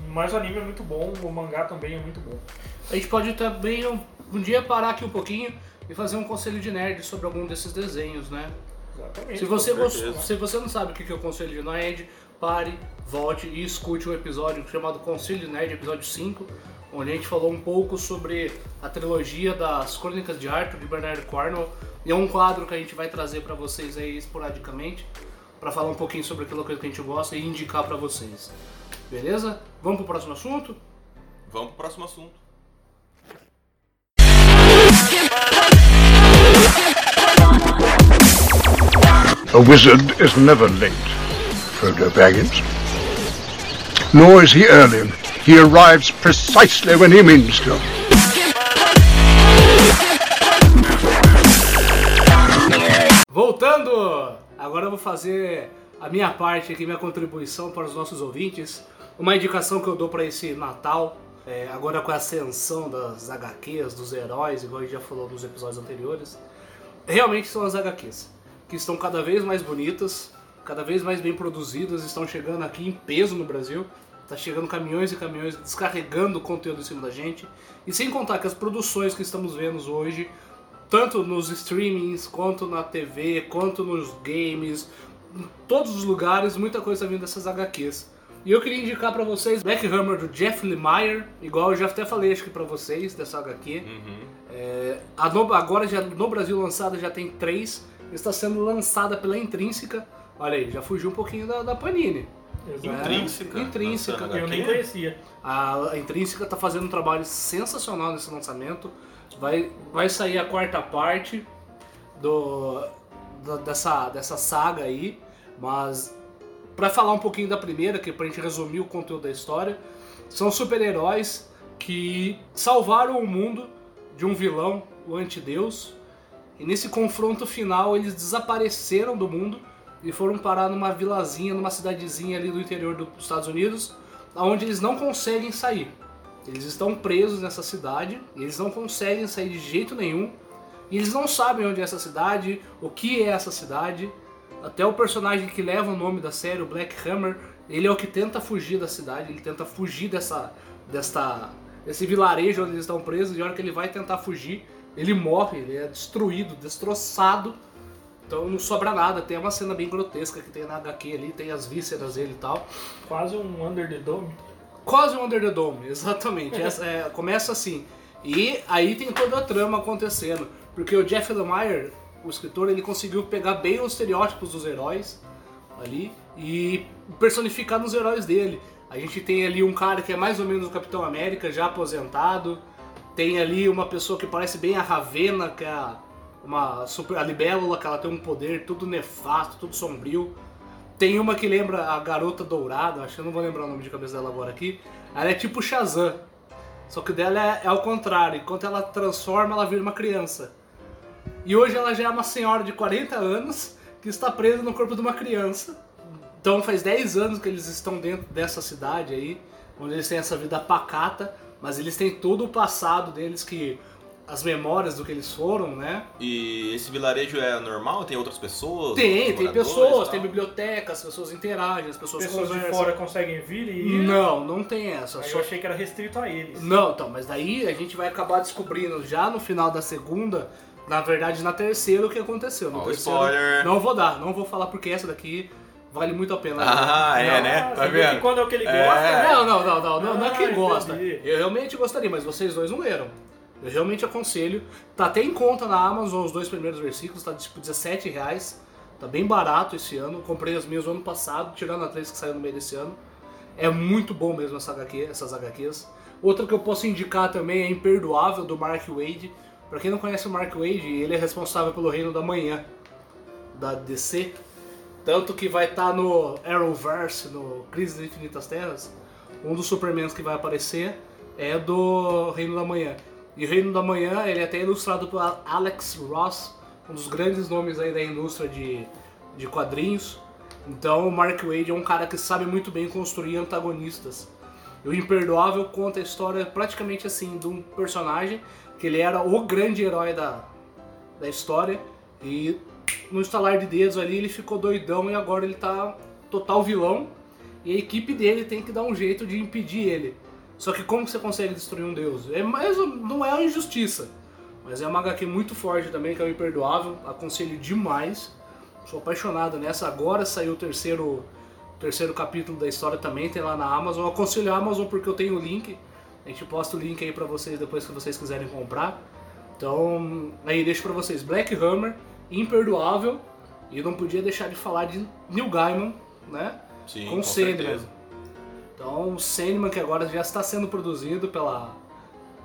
Mas o anime é muito bom, o mangá também é muito bom. A gente pode também um, um dia parar aqui um pouquinho e fazer um conselho de nerd sobre algum desses desenhos, né? Exatamente. Se você, se você não sabe o que que é o Conselho de Nerd, pare, volte e escute um episódio chamado Conselho de Nerd, episódio 5, onde a gente falou um pouco sobre a trilogia das Crônicas de Arthur, de Bernard Cornwell. E é um quadro que a gente vai trazer pra vocês aí esporadicamente, pra falar um pouquinho sobre aquilo que a gente gosta e indicar pra vocês. Beleza? Vamos pro próximo assunto? Vamos pro próximo assunto. A wizard is never late, Frodo Baggins. Nor is he early. He arrives precisely when he means to. Voltando! Agora eu vou fazer a minha parte aqui, minha contribuição para os nossos ouvintes. Uma indicação que eu dou para esse Natal, é, agora com a ascensão das HQs, dos heróis, igual a gente já falou nos episódios anteriores, realmente são as HQs, que estão cada vez mais bonitas, cada vez mais bem produzidas, estão chegando aqui em peso no Brasil. Tá chegando caminhões e caminhões descarregando conteúdo em cima da gente. E sem contar que as produções que estamos vendo hoje tanto nos streamings, quanto na TV, quanto nos games, em todos os lugares, muita coisa vindo dessas HQs. E eu queria indicar pra vocês Black Hammer do Jeff Lemire, igual eu já até falei acho que pra vocês dessa HQ. É, a no- agora já no Brasil lançada já tem três, está sendo lançada pela Intrínseca. Olha aí, já fugiu um pouquinho da, da Panini. Exato. Intrínseca? Intrínseca. Lançando Eu nem conhecia. A a Intrínseca tá fazendo um trabalho sensacional nesse lançamento. Vai, vai sair a quarta parte do, da- dessa, dessa saga aí, mas pra falar um pouquinho da primeira, que é pra gente resumir o conteúdo da história, são super-heróis que salvaram o mundo de um vilão, o antideus, e nesse confronto final eles desapareceram do mundo e foram parar numa vilazinha, numa cidadezinha ali do interior dos Estados Unidos, onde eles não conseguem sair. Eles estão presos nessa cidade, eles não conseguem sair de jeito nenhum. E eles não sabem onde é essa cidade, o que é essa cidade. Até o personagem que leva o nome da série, o Black Hammer, ele é o que tenta fugir da cidade, ele tenta fugir dessa, desta, desse vilarejo onde eles estão presos, e a hora que ele vai tentar fugir, ele morre, ele é destruído, destroçado. Então não sobra nada, tem uma cena bem grotesca que tem na HQ ali, tem as vísceras dele e tal. Quase um Under the Dome. Quase um Under the Dome, [LAUGHS] exatamente. Essa, é, começa assim. E aí tem toda a trama acontecendo. Porque o Jeff Lemire, o escritor, ele conseguiu pegar bem os estereótipos dos heróis ali e personificar nos heróis dele. A gente tem ali um cara que é mais ou menos o Capitão América, já aposentado. Tem ali uma pessoa que parece bem a Ravena, que é uma super, a libélula, que ela tem um poder tudo nefasto, tudo sombrio. Tem uma que lembra a Garota Dourada, acho que eu não vou lembrar o nome de cabeça dela agora aqui. Ela é tipo Shazam. Só que dela é, é ao contrário. Enquanto ela transforma, ela vira uma criança. E hoje ela já é uma senhora de 40 anos que está presa no corpo de uma criança. Então faz 10 anos que eles estão dentro dessa cidade aí, onde eles têm essa vida pacata, mas eles têm todo o passado deles que as memórias do que eles foram, né? E esse vilarejo é normal? Tem outras pessoas? Tem, tem pessoas, tem biblioteca, as pessoas interagem, as pessoas, Pessoas de fora conseguem vir e. Não, não tem essa. Aí Só eu achei que era restrito a eles. Não, então, mas daí a gente vai acabar descobrindo já no final da segunda, na verdade na terceira, o que aconteceu. No Ó, o terceiro, spoiler. Não vou dar, não vou falar porque essa daqui vale muito a pena. Ah, é, né? Tá vendo? quando é o que ele É. gosta, né? Não, não, não, não, não, não é Ah, quem gosta. Eu realmente gostaria, mas vocês dois não leram. Eu realmente aconselho. Tá até em conta na Amazon os dois primeiros versículos, tá tipo 17 reais. Tá bem barato esse ano. Comprei as minhas no ano passado, tirando a 3 que saiu no meio desse ano. É muito bom mesmo essa HQ, essas HQs. Outra que eu posso indicar também é Imperdoável, do Mark Wade. Pra quem não conhece o Mark Wade, ele é responsável pelo Reino da Manhã, da DC. Tanto que vai estar no Arrowverse, no Crise das Infinitas Terras. Um dos Supermans que vai aparecer é do Reino da Manhã. E o Reino da Manhã, ele é até ilustrado por Alex Ross, um dos grandes nomes aí da indústria de, de quadrinhos. Então o Mark Wade é um cara que sabe muito bem construir antagonistas. E o Imperdoável conta a história praticamente assim de um personagem que ele era o grande herói da, da história e no estalar de dedos ali ele ficou doidão e agora ele tá total vilão e a equipe dele tem que dar um jeito de impedir ele. Só que como você consegue destruir um deus? É mais, não é uma injustiça, mas é uma HQ muito forte também que é o Imperdoável, aconselho demais. Sou apaixonado nessa. Agora saiu o terceiro, terceiro capítulo da história também, tem lá na Amazon. Aconselho a Amazon porque eu tenho o link. A gente posta o link aí pra vocês depois que vocês quiserem comprar. Então, aí deixo pra vocês Black Hammer, Imperdoável. E não podia deixar de falar de Neil Gaiman, né? Sim, com com Sandman. certeza. Então, o Sandman que agora já está sendo produzido pela,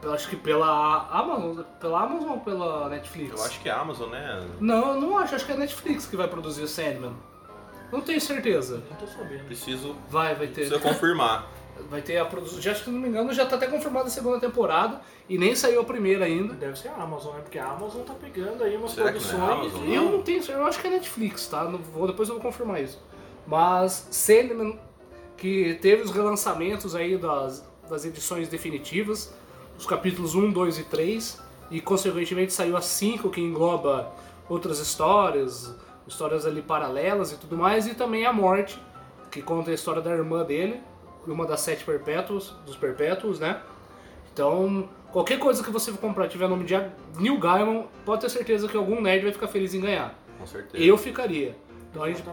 pela acho que pela Amazon, pela Amazon ou pela Netflix? Eu acho que é a Amazon, né? Não, eu não acho, acho que é a Netflix que vai produzir o Sandman. Não tenho certeza. Não tô sabendo. Preciso, Vai, vai ter. preciso confirmar. [LAUGHS] Vai ter a produção. Já acho que se não me engano, já tá até confirmada a segunda temporada e nem saiu a primeira ainda. Deve ser a Amazon, né? Porque a Amazon tá pegando aí umas Será que não é a produções. Amazon? e- Eu não tenho eu acho que é Netflix, tá? Vou, depois eu vou confirmar isso. Mas Sandman, que teve os relançamentos aí das, das edições definitivas, os capítulos 1, 2 e 3, e consequentemente saiu a 5, que engloba outras histórias, histórias ali paralelas e tudo mais, e também a Morte, que conta a história da irmã dele, uma das sete perpétuos, dos perpétuos, né? Então, qualquer coisa que você for comprar tiver nome de Neil Gaiman, pode ter certeza que algum nerd vai ficar feliz em ganhar. Com certeza. Eu ficaria. Então a gente.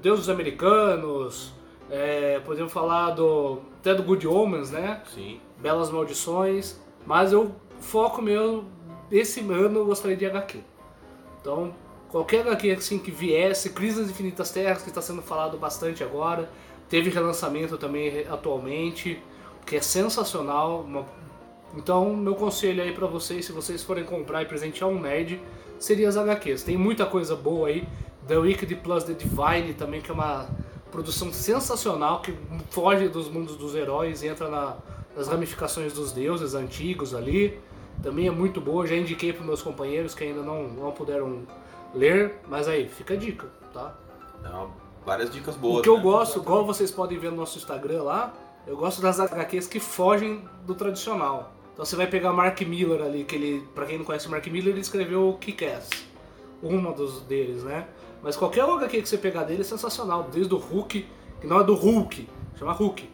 Deus dos Americanos, é, podemos falar do até do Good Omens, né? Sim. Belas Maldições, mas eu foco meu esse ano eu gostaria de HQ. Então, qualquer HQ assim que viesse, Crise das Infinitas Terras, que está sendo falado bastante agora, teve relançamento também atualmente, que é sensacional. uma- Então, meu conselho aí pra vocês, se vocês forem comprar e presentear um nerd, seria as HQs. Tem muita coisa boa aí. The Wicked Plus The Divine também, que é uma produção sensacional, que foge dos mundos dos heróis e entra na- nas ramificações dos deuses antigos ali. Também é muito boa, já indiquei para meus companheiros que ainda não, não puderam ler, mas aí, fica a dica, tá? Não, várias dicas boas. o que eu né? gosto, igual vocês podem ver no nosso Instagram lá, eu gosto das HQs que fogem do tradicional. Então você vai pegar Mark Miller ali, que ele, pra quem não conhece o Mark Miller, ele escreveu o Kick-Ass. Uma dos deles, né? Mas qualquer HQ que você pegar dele é sensacional, desde o Hulk, que não é do Hulk, chama Hulk.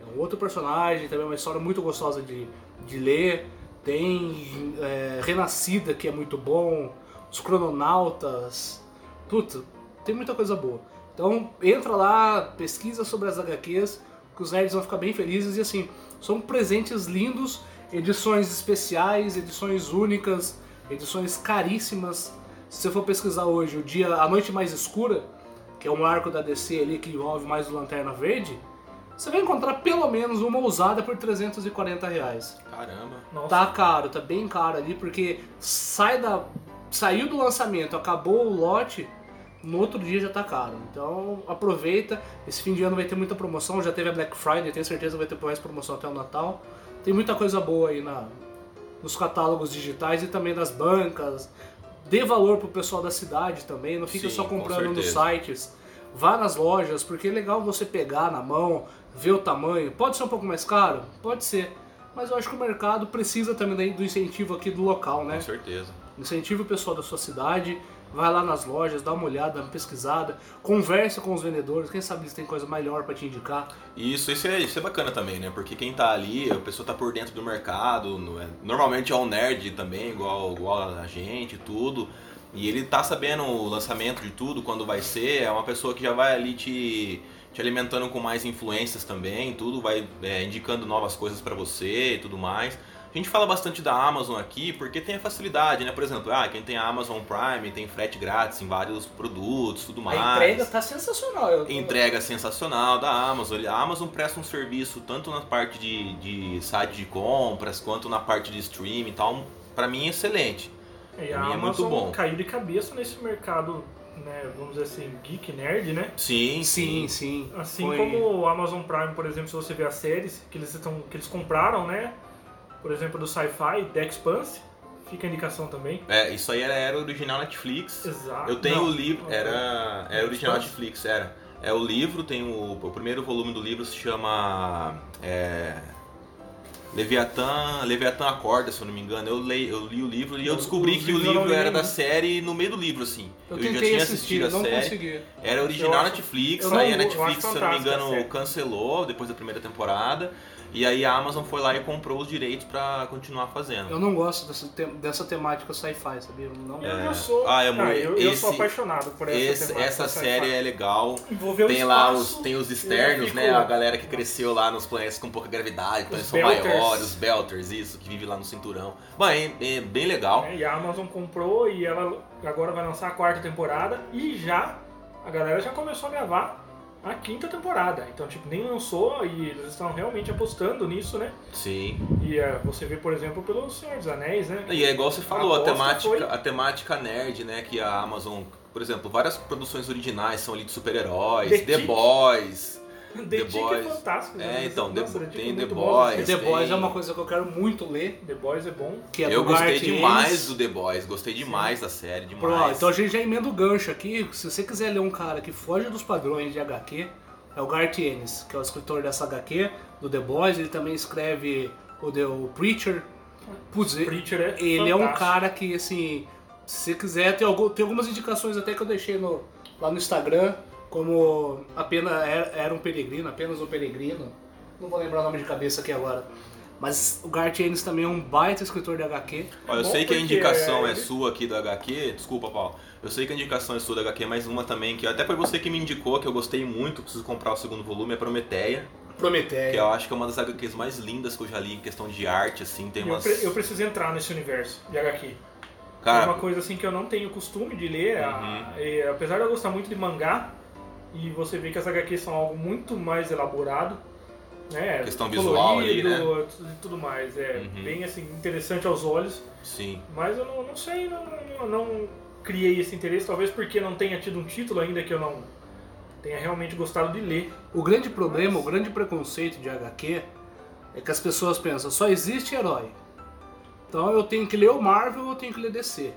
É um outro personagem, também é uma história muito gostosa de, de ler. Tem é, Renascida, que é muito bom. Os Crononautas. Puta, tem muita coisa boa. Então entra lá, pesquisa sobre as HQs, que os nerds vão ficar bem felizes. E assim, são presentes lindos, edições especiais, edições únicas, edições caríssimas. Se você for pesquisar hoje, o dia, a noite mais escura, que é um arco da DC ali que envolve mais o Lanterna Verde, você vai encontrar pelo menos uma usada por 340 reais. Caramba. Nossa. Tá caro, tá bem caro ali, porque sai da. Saiu do lançamento, acabou o lote, no outro dia já tá caro. Então aproveita, esse fim de ano vai ter muita promoção, já teve a Black Friday, tenho certeza vai ter mais promoção até o Natal. Tem muita coisa boa aí na, nos catálogos digitais e também nas bancas. Dê valor pro pessoal da cidade também, não fica Sim, só com comprando nos certeza. sites. Vá nas lojas, porque é legal você pegar na mão, ver o tamanho. Pode ser um pouco mais caro? Pode ser. Mas eu acho que o mercado precisa também do incentivo aqui do local, né? Com certeza. Incentive o pessoal da sua cidade, vai lá nas lojas, dá uma olhada, uma pesquisada, conversa com os vendedores, quem sabe eles têm coisa melhor pra te indicar. Isso, isso, é, isso é bacana também, né? Porque quem tá ali, a pessoa tá por dentro do mercado, é- normalmente é um nerd também, igual, igual a gente, tudo. E ele tá sabendo o lançamento de tudo, quando vai ser, é uma pessoa que já vai ali te, te alimentando com mais influências também, tudo, vai é, indicando novas coisas pra você e tudo mais. A gente fala bastante da Amazon aqui porque tem a facilidade, né? Por exemplo, ah, quem tem a Amazon Prime tem frete grátis em vários produtos, tudo mais. A entrega tá sensacional. Eu tô- Entrega sensacional da Amazon. A Amazon presta um serviço tanto na parte de, de site de compras quanto na parte de streaming e tal. Pra mim, excelente. E Pra a mim é muito Amazon bom. caiu de cabeça nesse mercado, né, vamos dizer assim, geek nerd, né? Sim, Sim, sim. Assim Foi- como o Amazon Prime, por exemplo, se você ver as séries que eles, estão, que eles compraram, né? Por exemplo, do Sci-Fi, The Expanse, fica a indicação também. É, isso aí era, era original Netflix. Exato. Eu tenho Não, o livro, era, era original Expanse. Netflix, era. É o livro, tem o, o primeiro volume do livro se chama é, Leviatã, Leviatã Acorda, se eu não me engano. Eu, leio, eu li o livro e eu descobri que o eu livro li era da série no meio do livro, assim. Eu já tentei tinha assistir, assistido a não série. consegui. Era original Eu acho- Netflix, eu não- aí a eu Netflix, se eu não me a engano, cancelou depois da primeira temporada. E aí a Amazon foi lá e comprou os direitos pra continuar fazendo. Eu não gosto dessa, te- dessa temática sci-fi, sabia? Eu Não... Eu, É. eu sou, Ah, é cara, muito- eu, eu sou esse- apaixonado por essa Esse- temática essa série é legal. Envolveu Tem lá os, tem os externos, fico- né? A galera que cresceu lá nos planetas com pouca gravidade, então Os eles são Belters. maiores, os Belters, isso, que vive lá no cinturão. Bom, é, é bem legal. né, E a Amazon comprou e ela agora vai lançar a quarta temporada e já a galera já começou a gravar a quinta temporada. Então, tipo, nem lançou e eles estão realmente apostando nisso, né? Sim. E eh, você vê, por exemplo, pelo Senhor dos Anéis, né? E é igual você falou, a, aposta temática, foi- a temática nerd, né? Que a Amazon, por exemplo, várias produções originais são ali de super-heróis, The The. Boys. The, The é Boys. fantástico. É, né? então, Nossa, The- Tick tem é The bom, Boys. né? The Boys é uma coisa que eu quero muito ler, The Boys é bom. que é Eu do gostei demais do The Boys, gostei demais da série, demais. então a gente já emenda o gancho aqui. Se você quiser ler um cara que foge dos padrões de HQ, é o Garth Ennis, que é o escritor dessa HQ, do The Boys. Ele também escreve o The o Preacher. Putz, Preacher é ele é um fantástico. cara que, assim, se você quiser, tem algumas indicações até que eu deixei no- lá no Instagram, como apenas era, um peregrino, apenas um peregrino. Não vou lembrar o nome de cabeça aqui agora. Mas o Garth Ennis também é um baita escritor de HQ. Ó, eu bom sei que a indicação é, ele- sua aqui do HQ, desculpa, Paulo. Eu sei que a indicação é sua do HQ, mas uma também que até foi você que me indicou, que eu gostei muito, preciso comprar o segundo volume, é Prometeia. Que Prometeia. eu acho que é uma das HQs mais lindas que eu já li em questão de arte, assim, tem Eu, umas. pre- eu preciso entrar nesse universo de HQ. é Cara, uma coisa assim que eu não tenho costume de ler, a- Uhum. e, apesar de eu gostar muito de mangá, e você vê que as HQs são algo muito mais elaborado, né? Questão visual ali, né? colorido E tudo mais, é Uhum. bem assim interessante aos olhos, sim. mas eu não, não sei, não, não, não criei esse interesse, talvez porque não tenha tido um título ainda que eu não tenha realmente gostado de ler. O grande problema, o grande preconceito de HQ é que as pessoas pensam, só existe herói. Então eu tenho que ler o Marvel ou eu tenho que ler DC.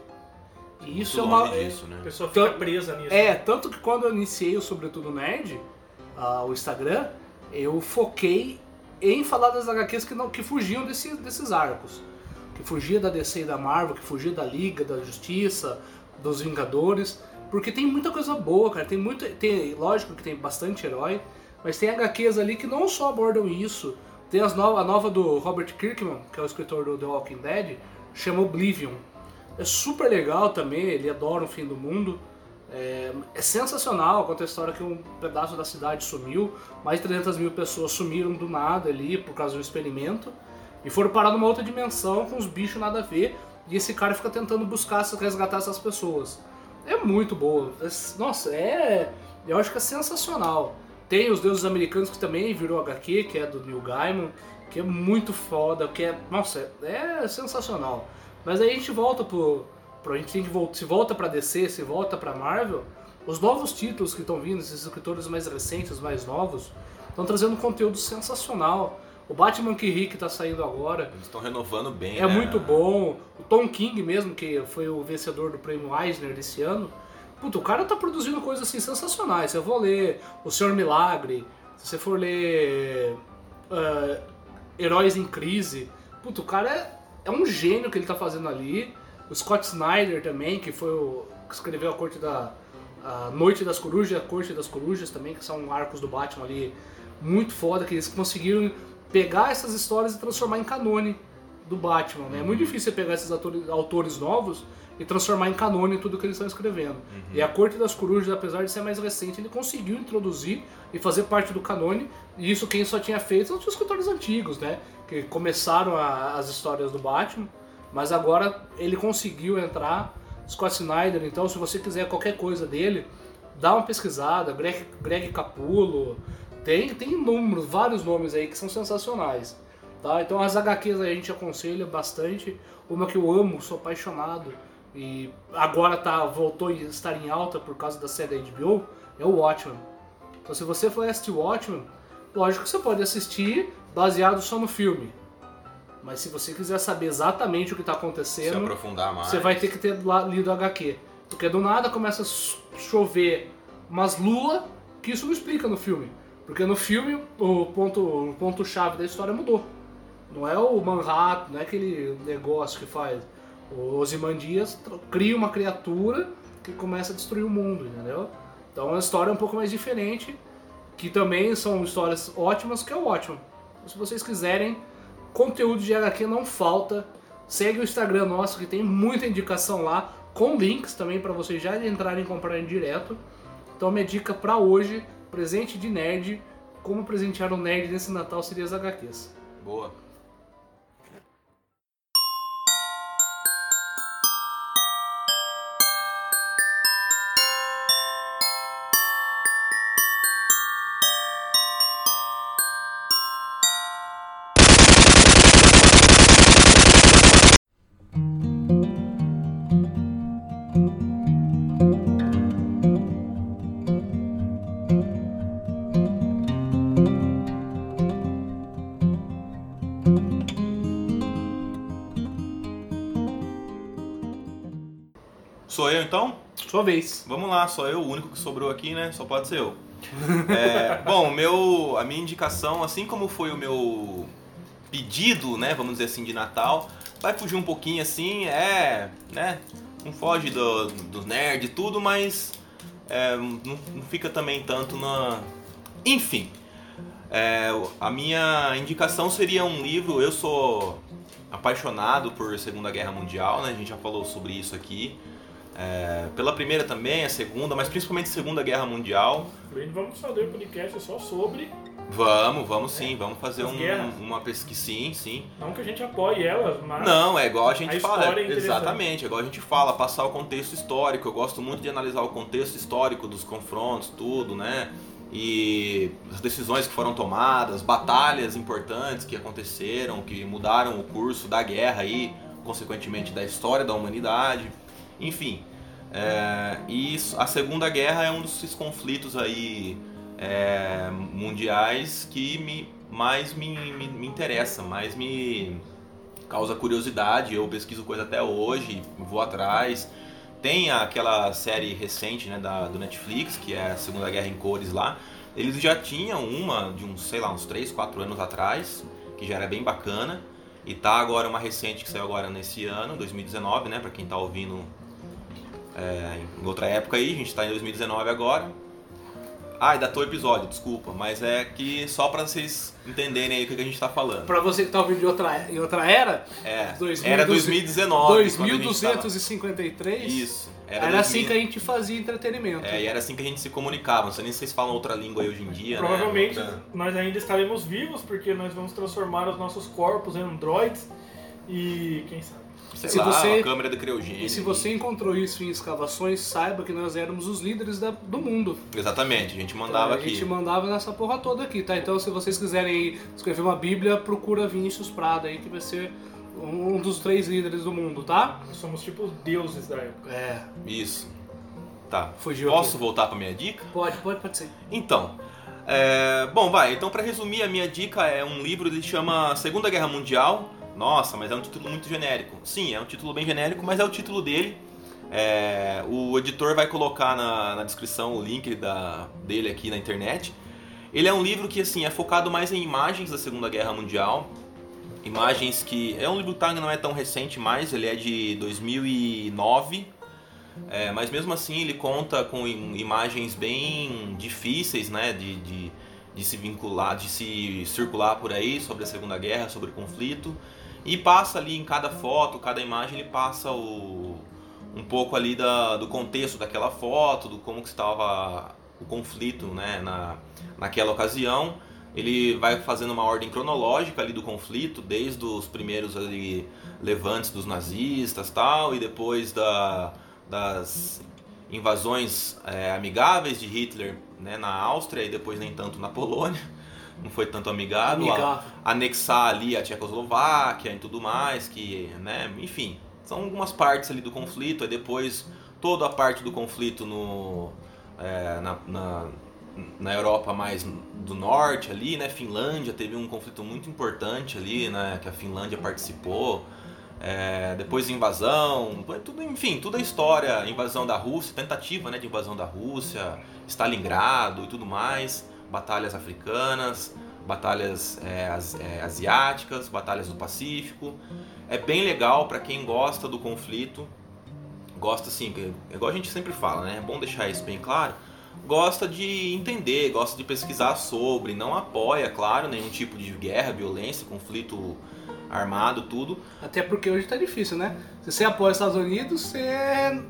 E isso é uma. disso, né? A pessoa fica presa nisso. É, tanto que quando eu iniciei o Sobretudo Nerd, ah, o Instagram, eu foquei em falar das HQs que, não, que fugiam desse- desses arcos. Que fugia da DC e da Marvel, que fugia da Liga, da Justiça, dos Vingadores. Porque tem muita coisa boa, cara. Tem muito. Tem, lógico que tem bastante herói, mas tem HQs ali que não só abordam isso. Tem as no, a nova do Robert Kirkman, que é o escritor do The Walking Dead, chama Oblivion. É super legal também, ele adora o fim do mundo. É, é sensacional, conta a história que um pedaço da cidade sumiu, mais de 300 mil pessoas sumiram do nada ali por causa de um experimento e foram parar numa outra dimensão com os bichos nada a ver e esse cara fica tentando buscar, resgatar essas pessoas. É muito boa, É- nossa, é. Eu acho que é sensacional. Tem os Deuses Americanos que também virou HQ, que é do Neil Gaiman, que é muito foda, que é. Nossa, é sensacional. Mas aí a gente volta pro. pro a gente tem que vol- se volta pra DC, se volta pra Marvel. Os novos títulos que estão vindo, esses escritores mais recentes, mais novos, estão trazendo conteúdo sensacional. O Batman que Rick tá saindo agora. Eles estão renovando bem, É né? muito bom. O Tom King mesmo, que foi o vencedor do prêmio Eisner desse ano. Puta, o cara tá produzindo coisas assim sensacionais. Eu vou ler O Senhor Milagre, se você for ler ah, Heróis em Crise. Puta, o cara é, é um gênio que ele tá fazendo ali. O Scott Snyder também, que foi o que escreveu a Corte da a Noite das Corujas e a Corte das Corujas também, que são arcos do Batman ali muito foda, que eles conseguiram pegar essas histórias e transformar em canone do Batman, né? É muito difícil você pegar esses atores- autores novos e transformar em canone tudo que eles estão escrevendo. E a Corte das Corujas, apesar de ser mais recente, ele conseguiu introduzir e fazer parte do canone, e isso quem só tinha feito são os escritores antigos, né? Que começaram a- as histórias do Batman, mas agora ele conseguiu entrar, Scott Snyder, então se você quiser qualquer coisa dele, dá uma pesquisada, Greg, Greg Capullo, tem, tem números, vários nomes aí que são sensacionais. Tá? Então as HQs a gente aconselha bastante. Uma que eu amo, sou apaixonado e agora tá, voltou a estar em alta por causa da série da HBO, é o Watchmen. Então se você for assistir Watchmen, lógico que você pode assistir baseado só no filme. Mas se você quiser saber exatamente o que está acontecendo, você vai ter que ter lido HQ. Porque do nada começa a chover umas lua que isso não explica no filme. Porque no filme o ponto, o ponto chave da história mudou. Não é o Manhattan, não é aquele negócio que faz. O Ozymandias cria uma criatura que começa a destruir o mundo, entendeu? Então a história é um pouco mais diferente, que também são histórias ótimas, que é o ótimo. Se vocês quiserem, conteúdo de HQ não falta. Segue o Instagram nosso que tem muita indicação lá, com links também para vocês já entrarem e comprarem direto. Então minha dica para hoje, presente de nerd, como presentear um nerd nesse Natal seria as HQs. Boa. Sua vez. Vamos lá, só eu, o único que sobrou aqui, né? Só pode ser eu. É, [LAUGHS] bom, meu, a minha indicação, assim como foi o meu pedido, né? Vamos dizer assim, de Natal, vai fugir um pouquinho assim, é, né? Não foge do, do nerd e tudo, mas é, não, não fica também tanto na. Enfim, é, a minha indicação seria um livro. Eu sou apaixonado por Segunda Guerra Mundial, né? A gente já falou sobre isso aqui. É, pela primeira também, a segunda, mas principalmente Segunda Guerra Mundial. Vamos fazer um podcast só sobre. Vamos, vamos sim, vamos fazer um- uma pesquisa. Sim, sim. Não que a gente apoie elas, mas. Não, é igual a gente A fala. é exatamente, é igual a gente fala, passar o contexto histórico. Eu gosto muito de analisar o contexto histórico dos confrontos, tudo, né? E as decisões que foram tomadas, batalhas importantes que aconteceram, que mudaram o curso da guerra aí, consequentemente da história da humanidade. Enfim, é, e a Segunda Guerra é um desses conflitos aí é, mundiais que me, mais me, me, me interessa, mais me causa curiosidade. Eu pesquiso coisa até hoje, vou atrás. Tem aquela série recente né, da, do Netflix, que é a Segunda Guerra em Cores lá. Eles já tinham uma de uns, sei lá, uns 3, 4 anos atrás, que já era bem bacana. E tá agora uma recente que saiu agora nesse ano, 2019, né? Pra quem tá ouvindo é, em outra época aí, a gente tá em 2019 agora. Ah, e datou o episódio, desculpa, mas é que só pra vocês entenderem aí o que que a gente tá falando. Pra você que tá ouvindo de outra, em outra era, É, 2000, era 2019. quando a gente tava- 2253, Isso. era, 2000. assim que a gente fazia entretenimento. É, e era assim que a gente se comunicava. Não sei nem se vocês falam outra língua aí hoje em dia, né? Provavelmente Outra- nós ainda estaremos vivos, porque nós vamos transformar os nossos corpos em androids. E quem sabe? Sei Se lá, você- a câmera do criogênio. E se você encontrou isso em escavações, saiba que nós éramos os líderes da- do mundo. Exatamente, a gente mandava a aqui. gente mandava nessa porra toda aqui, tá? Então se vocês quiserem escrever uma bíblia, procura Vinícius Prada aí, que vai ser um dos três líderes do mundo, tá? Somos tipo os deuses da época. É. Isso. Tá. Fugiu Posso aqui. voltar pra minha dica? Pode, pode, pode ser. Então, é, bom, vai. Então, pra resumir, a minha dica é um livro, ele chama Segunda Guerra Mundial. Nossa, mas é um título muito genérico. Sim, é um título bem genérico, mas é o título dele. É, o editor vai colocar na, na descrição o link da, dele aqui na internet. Ele é um livro que assim é focado mais em imagens da Segunda Guerra Mundial. Imagens que. É um livro que tá, não é tão recente mais, ele é de 2009. É, mas mesmo assim ele conta com im- imagens bem difíceis, né, de, de, de se vincular, de se circular por aí sobre a Segunda Guerra, sobre o conflito. E passa ali em cada foto, cada imagem ele passa o, um pouco ali da, do contexto daquela foto, do como que estava o conflito, né, na, naquela ocasião. Ele vai fazendo uma ordem cronológica ali do conflito, desde os primeiros ali levantes dos nazistas tal, e depois da, das invasões é, amigáveis de Hitler né, na Áustria e depois nem tanto na Polônia. Não foi tanto amigável. a- anexar ali a Tchecoslováquia e tudo mais, que, né, enfim, são algumas partes ali do conflito, e depois toda a parte do conflito no, é, na, na, na Europa mais do norte ali, né, Finlândia, teve um conflito muito importante ali, né, que a Finlândia participou, é, depois invasão, tudo, enfim, toda a história, invasão da Rússia, tentativa né, de invasão da Rússia, Stalingrado e tudo mais, batalhas africanas, batalhas é, as- é, asiáticas, batalhas do Pacífico. É bem legal para quem gosta do conflito, gosta assim, igual a gente sempre fala, né? É bom deixar isso bem claro. Gosta de entender, gosta de pesquisar sobre, não apoia, claro, nenhum tipo de guerra, violência, conflito armado, tudo. Até porque hoje tá difícil, né? Se você apoia os Estados Unidos, você é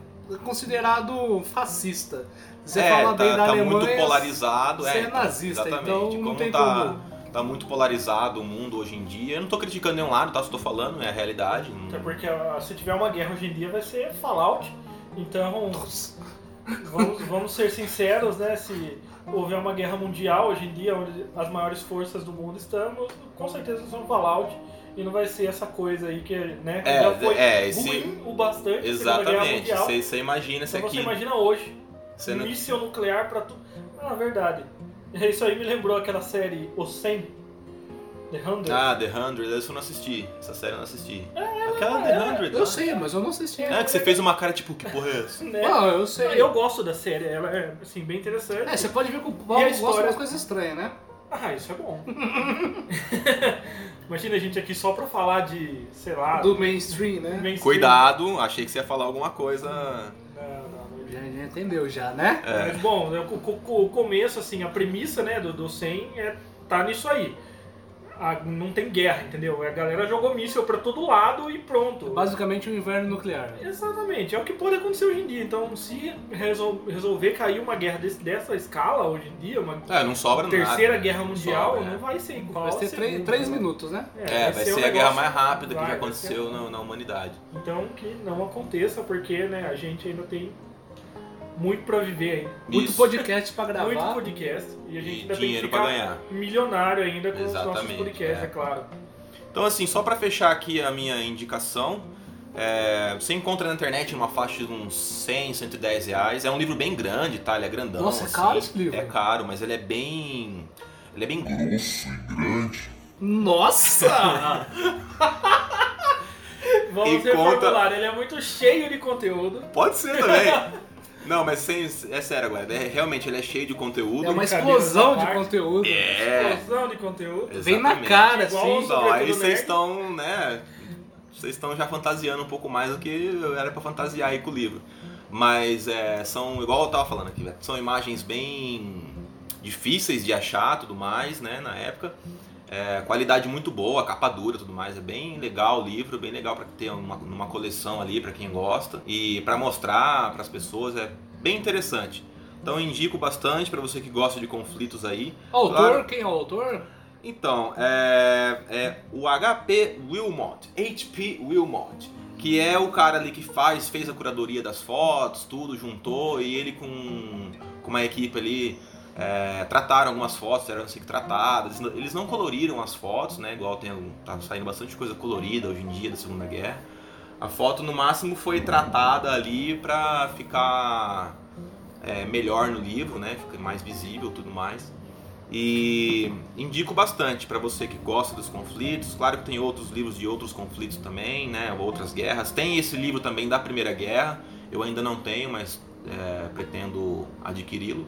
considerado fascista. Você é, fala tá, bem da tá Alemanha, muito polarizado. você é, é nazista, exatamente. então não como tem tá, como. tá muito polarizado o mundo hoje em dia. Eu não tô criticando nenhum lado, tá? Só tô falando, é a realidade. não- Até porque se tiver uma guerra hoje em dia vai ser Fallout. Então, vamos, vamos ser sinceros, né? Se houver uma guerra mundial hoje em dia, onde as maiores forças do mundo estamos, com certeza são Fallout. E não vai ser essa coisa aí que, né, É, já foi é, esse- ruim o bastante. Exatamente. Mundial. Você você imagina isso Então aqui. você imagina hoje, Não- míssil nuclear pra tudo. Ah, verdade. [LAUGHS] Isso aí me lembrou aquela série O 100, The 100. Ah, The Hundred, essa eu não assisti. Essa série eu não assisti. Aquela The Hundred. Eu né? sei, mas eu não assisti. É que você fez uma cara tipo, que porra é essa? [LAUGHS] né? Ah, eu sei. Eu gosto da série, ela é assim, bem interessante. É, você pode ver que o Paulo gosta de história? umas coisas estranhas, né? Ah, isso é bom. [LAUGHS] Imagina a gente aqui só pra falar de, sei lá, Do mainstream, né? mainstream. Cuidado, achei que você ia falar alguma coisa. Não, não, não. Já, já entendeu já, né? É. Mas bom, né, o, o- o começo, assim, a premissa né, do, do 100 é, tá nisso aí. A- não tem guerra, entendeu? A galera jogou míssil pra todo lado e pronto. Basicamente um inverno nuclear. Exatamente, é o que pode acontecer hoje em dia. Então, se resol- resolver cair uma guerra desse- dessa escala hoje em dia, uma É, não sobra nada. terceira guerra mundial, sobra, é. não vai ser igual. Vai a ter três, três né? minutos, né? É, vai ser um a guerra mais rápida que vai, já vai ser- aconteceu na, na humanidade. Então que não aconteça, porque né, a gente ainda tem muito pra viver ainda. Muito Isso. podcast pra gravar. Muito podcast. E a gente E ainda tem que dinheiro ficar pra ganhar. milionário ainda com os nossos Exatamente, podcasts, é. é, claro. Então, assim, só pra fechar aqui a minha indicação, é, você encontra na internet uma faixa de uns 100, 110 reais. É um livro bem grande, tá? Ele é grandão. Nossa, é assim. caro esse livro. É caro, mas ele é bem. Ele é bem grosso e grande. Nossa! [LAUGHS] Vamos E reformular, ele é muito cheio de conteúdo. Pode ser também. [LAUGHS] Não, mas sem, é sério agora. é- realmente ele é cheio de conteúdo. É uma explosão de conteúdo. É. Explosão de conteúdo. Vem na cara, assim. Então, aí vocês estão, né? Vocês estão já fantasiando um pouco mais do que era pra fantasiar aí com o livro. Mas é, são, igual eu tava falando aqui, são imagens bem difíceis de achar tudo mais, né, na época. É, qualidade muito boa, capa dura tudo mais. É bem legal o livro, bem legal para ter uma, numa coleção ali para quem gosta. E para mostrar para as pessoas é bem interessante. Então eu indico bastante para você que gosta de conflitos aí. Autor, Claro. quem é o autor? Então, é, é o HP Wilmot, HP Wilmot. que é o cara ali que faz, fez a curadoria das fotos, tudo, juntou, e ele com, com uma equipe ali é, trataram algumas fotos, eram assim tratadas. Eles não coloriram as fotos, né? Igual tem tá saindo bastante coisa colorida hoje em dia da Segunda Guerra. A foto no máximo foi tratada ali pra ficar é, melhor no livro, né? Fica mais visível, tudo mais. E indico bastante para você que gosta dos conflitos. Claro que tem outros livros de outros conflitos também, né? Outras guerras. Tem esse livro também da Primeira Guerra. Eu ainda não tenho, mas é, pretendo adquiri-lo.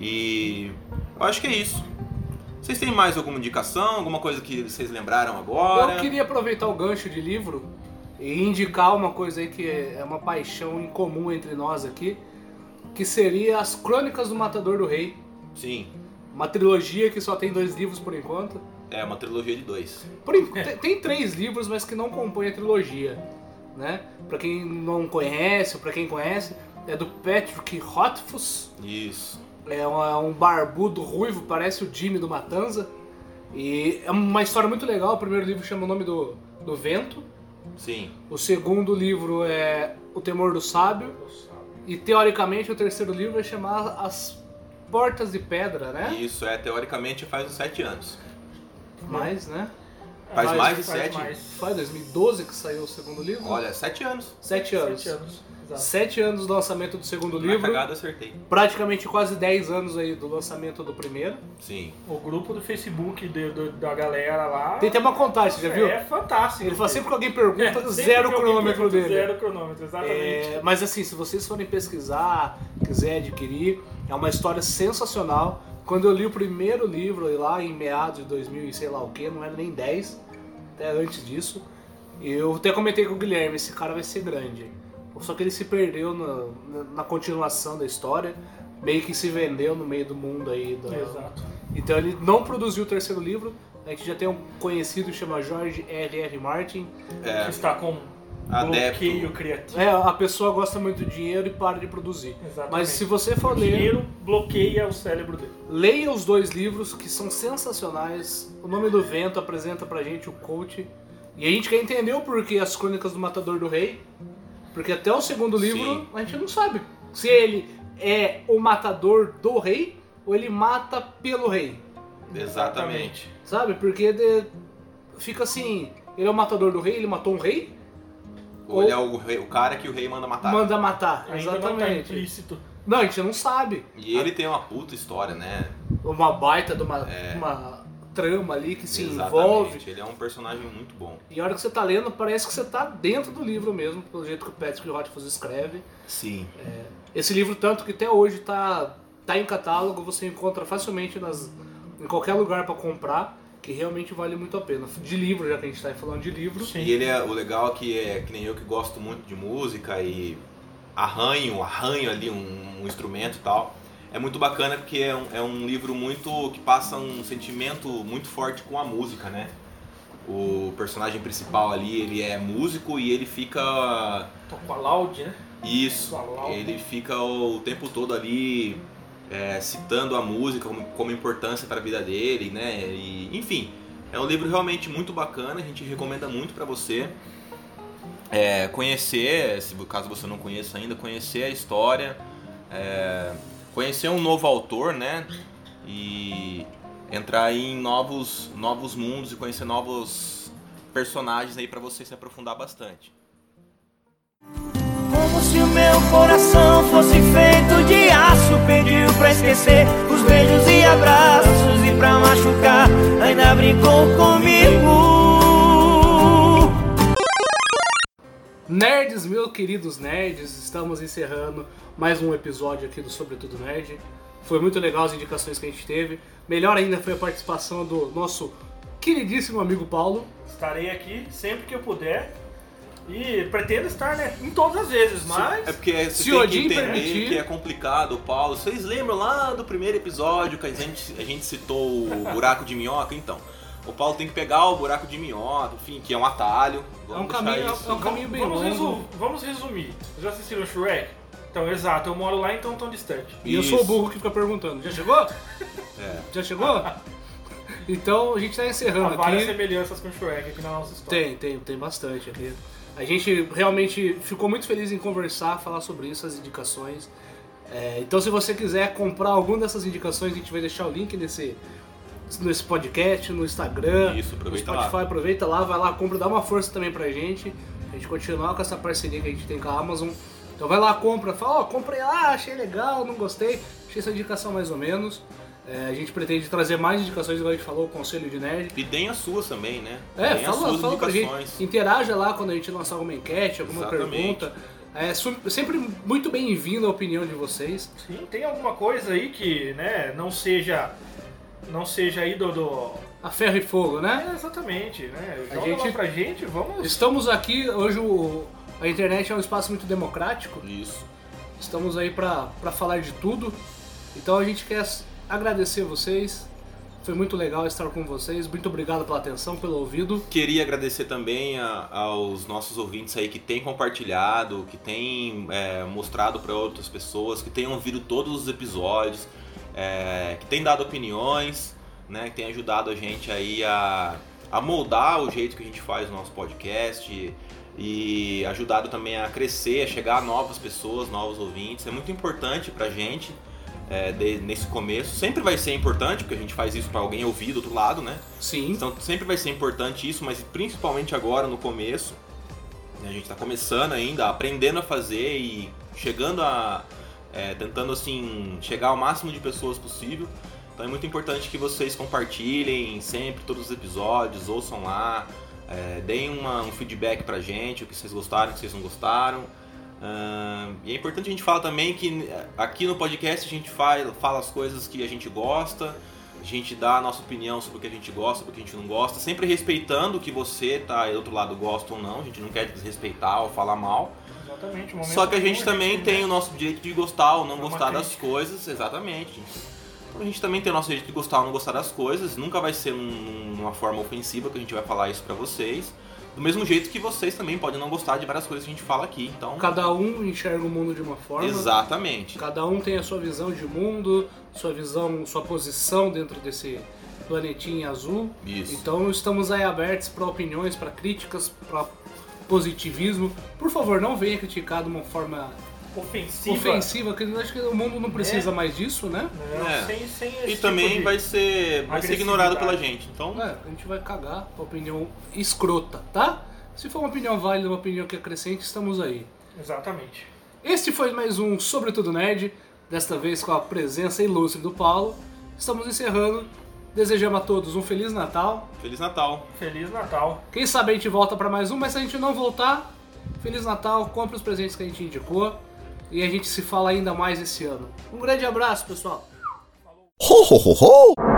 E eu acho que é isso. Vocês têm mais alguma indicação? Alguma coisa que vocês lembraram agora? Eu queria aproveitar o gancho de livro e indicar uma coisa aí que é uma paixão incomum entre nós aqui, que seria As Crônicas do Matador do Rei. Sim, Uma trilogia que só tem dois livros por enquanto. é uma trilogia de dois. Por tem, tem três livros, mas que não compõem a trilogia, né? Para quem não conhece, ou para quem conhece, é do Patrick Rothfuss. Isso. É um, é um barbudo ruivo, parece o Jimmy do Matanza. E é uma história muito legal. O primeiro livro chama o nome do, do vento. Sim. O segundo livro é O Temor do Sábio. E teoricamente o terceiro livro vai chamar As Portas de Pedra, né? Isso, é, teoricamente faz uns sete anos. Mais, né? Faz Faz- mais de faz sete? mais. Foi 2012 que saiu o segundo livro? Olha, sete anos. Sete anos. Sete anos. Exato. Sete anos do lançamento do segundo Na livro. cagada acertei. Praticamente quase 10 anos aí do lançamento do primeiro. Sim. O grupo do Facebook de- do- da galera lá. Tem até uma contagem, você já viu? É fantástico. Ele fala sempre que alguém pergunta, É, zero cronômetro pergunta, dele. Zero cronômetro, exatamente. É, mas assim, se vocês forem pesquisar, quiser adquirir, é uma história sensacional. Quando eu li o primeiro livro lá em meados de 2000 e sei lá o que, não era nem 10, até antes disso, eu até comentei com o Guilherme, esse cara vai ser grande. Só que ele se perdeu na, na- continuação da história, meio que se vendeu no meio do mundo aí. Da... Exato. Então ele não produziu o terceiro livro, a gente já tem um conhecido que chama George R.R. Martin, É, Que está com Adepto. bloqueio criativo. É, a pessoa gosta muito do dinheiro e para de produzir. Exatamente. Mas se você for O ler, dinheiro bloqueia o cérebro dele. leia os dois livros que são sensacionais. O Nome do Vento apresenta pra gente o coach. E a gente quer entender o porquê as Crônicas do Matador do Rei. Porque até o segundo livro Sim. a gente não sabe se ele é o matador do rei ou ele mata pelo rei. exatamente. Sabe? Porque de- fica assim, ele é o matador do rei, ele matou um rei, Ou ele é o, rei- o cara que o rei manda matar. manda matar. Não tá Exatamente. implícito. Não, a gente não sabe. E ele tem uma puta história, né? uma baita de uma, É. uma trama ali que se Exatamente. envolve. Ele é um personagem muito bom. E a hora que você tá lendo, parece que você tá dentro do livro mesmo, pelo jeito que o Patrick Rothfuss escreve. Sim. Esse livro, tanto que até hoje tá, tá em catálogo, você encontra facilmente nas, em qualquer lugar pra comprar, que realmente vale muito a pena. De livro, já que a gente tá falando de livro. Sim. E ele é o legal é que é que nem eu que gosto muito de música e arranho, arranho ali um, um instrumento e tal. É muito bacana porque é um, é um livro muito que passa um sentimento muito forte com a música, né? O personagem principal ali, ele é músico e ele fica Tô com a Loud, né? isso, ele fica o tempo todo ali é, citando a música como, como importância para a vida dele, né? E, enfim, é um livro realmente muito bacana, a gente recomenda muito para você é, conhecer, se caso você não conheça ainda, conhecer a história, é, conhecer um novo autor, né? E entrar em novos, novos mundos e conhecer novos personagens aí para você se aprofundar bastante. Como se o meu coração fosse feito de aço Pediu pra esquecer os beijos e abraços E pra machucar ainda brincou comigo Nerds, meus queridos nerds, estamos encerrando mais um episódio aqui do Sobretudo Nerd. Foi muito legal as indicações que a gente teve. Melhor ainda foi a participação do nosso queridíssimo amigo Paulo. Estarei aqui sempre que eu puder. E pretendo estar, né? Em todas as vezes, mas. É porque você Se tem que Odin entender permitir. que é complicado, Paulo. Vocês lembram lá do primeiro episódio que a gente, a gente citou o buraco de minhoca? Então, o Paulo tem que pegar o buraco de minhoca, enfim, que é um atalho. É um caminho, isso. é um caminho bem vamos, longo. resu- vamos resumir. Vocês já assistiram Shrek? Então, exato, eu moro lá, então tão distante. E eu sou o Isso. burro que fica perguntando, já chegou? É. Já chegou? Então a gente tá Há encerrando várias aqui. semelhanças com Shrek aqui na nossa história. Tem, tem, tem bastante aqui. A gente realmente ficou muito feliz em conversar, falar sobre isso, as indicações. É, então, se você quiser comprar alguma dessas indicações, a gente vai deixar o link nesse, nesse podcast, no Instagram, Isso, aproveita no Spotify. lá. Aproveita lá, vai lá, compra, dá uma força também pra gente. A gente continuar com essa parceria que a gente tem com a Amazon. Então vai lá, compra, fala, ó, comprei lá, achei legal, não gostei, achei essa indicação mais ou menos. É, a gente pretende trazer mais indicações, igual a gente falou, o Conselho de Nerd. E deem as suas também, né? É, deem as fala, suas fala pra gente. Interaja lá quando a gente lançar alguma enquete, alguma Exatamente. pergunta. É sempre muito bem-vindo a opinião de vocês. Sim, tem alguma coisa aí que, né, não seja. Não seja aí do. do... A ferro e fogo, né? É, exatamente, né? A Joga gente- lá pra gente, vamos. Estamos aqui, hoje o- a internet é um espaço muito democrático. Isso. Estamos aí pra pra falar de tudo. Então a gente quer agradecer vocês. Foi muito legal estar com vocês. Muito obrigado pela atenção, pelo ouvido. Queria agradecer também a- aos nossos ouvintes aí que têm compartilhado, que têm é, mostrado para outras pessoas, que têm ouvido todos os episódios, é, que têm dado opiniões, né, que têm ajudado a gente aí a, a moldar o jeito que a gente faz o nosso podcast e ajudado também a crescer, a chegar a novas pessoas, novos ouvintes. É muito importante pra gente é, de- nesse começo. Sempre vai ser importante, porque a gente faz isso para alguém ouvir do outro lado, né? Sim. Então sempre vai ser importante isso, mas principalmente agora no começo. né, A gente está começando ainda, aprendendo a fazer e chegando a. é, tentando assim chegar ao máximo de pessoas possível. Então é muito importante que vocês compartilhem sempre todos os episódios, ouçam lá, é, deem uma- um feedback pra gente, o que vocês gostaram, o que vocês não gostaram. Ahn, e é importante a gente falar também que é, aqui no podcast a gente fala, fala as coisas que a gente gosta, a gente dá a nossa opinião sobre o que a gente gosta, sobre o que a gente não gosta, sempre respeitando que você tá aí do outro lado gosta ou não, a gente não quer desrespeitar ou falar mal. Exatamente, Só que a comum, gente também né? tem o nosso direito de gostar ou não É gostar das coisas, exatamente. Então a gente também tem o nosso direito de gostar ou não gostar das coisas, nunca vai ser num- numa forma ofensiva que a gente vai falar isso pra vocês. Do mesmo jeito que vocês também podem não gostar de várias coisas que a gente fala aqui, então... Cada um enxerga o mundo de uma forma. Exatamente. Cada um tem a sua visão de mundo, sua visão, sua posição dentro desse planetinha azul. Isso. Então estamos aí abertos para opiniões, para críticas, para positivismo. Por favor, não venha criticar de uma forma ofensiva. ofensiva, que eu acho que o mundo não precisa É. mais disso, né? Não, É. sem, sem esse E tipo também de- vai ser, vai ser ignorado pela gente. Então, É, a gente vai cagar pra opinião escrota, tá? Se for uma opinião válida, uma opinião que acrescente, estamos aí. Exatamente. Este foi mais um Sobretudo Nerd, desta vez com a presença ilustre do Paulo. Estamos encerrando. Desejamos a todos um Feliz Natal. Feliz Natal. Feliz Natal. Quem sabe a gente volta para mais um, mas se a gente não voltar, Feliz Natal, compre os presentes que a gente indicou e a gente se fala ainda mais esse ano. Um grande abraço, pessoal. Ho ho ho ho!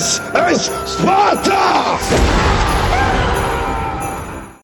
This is Sparta!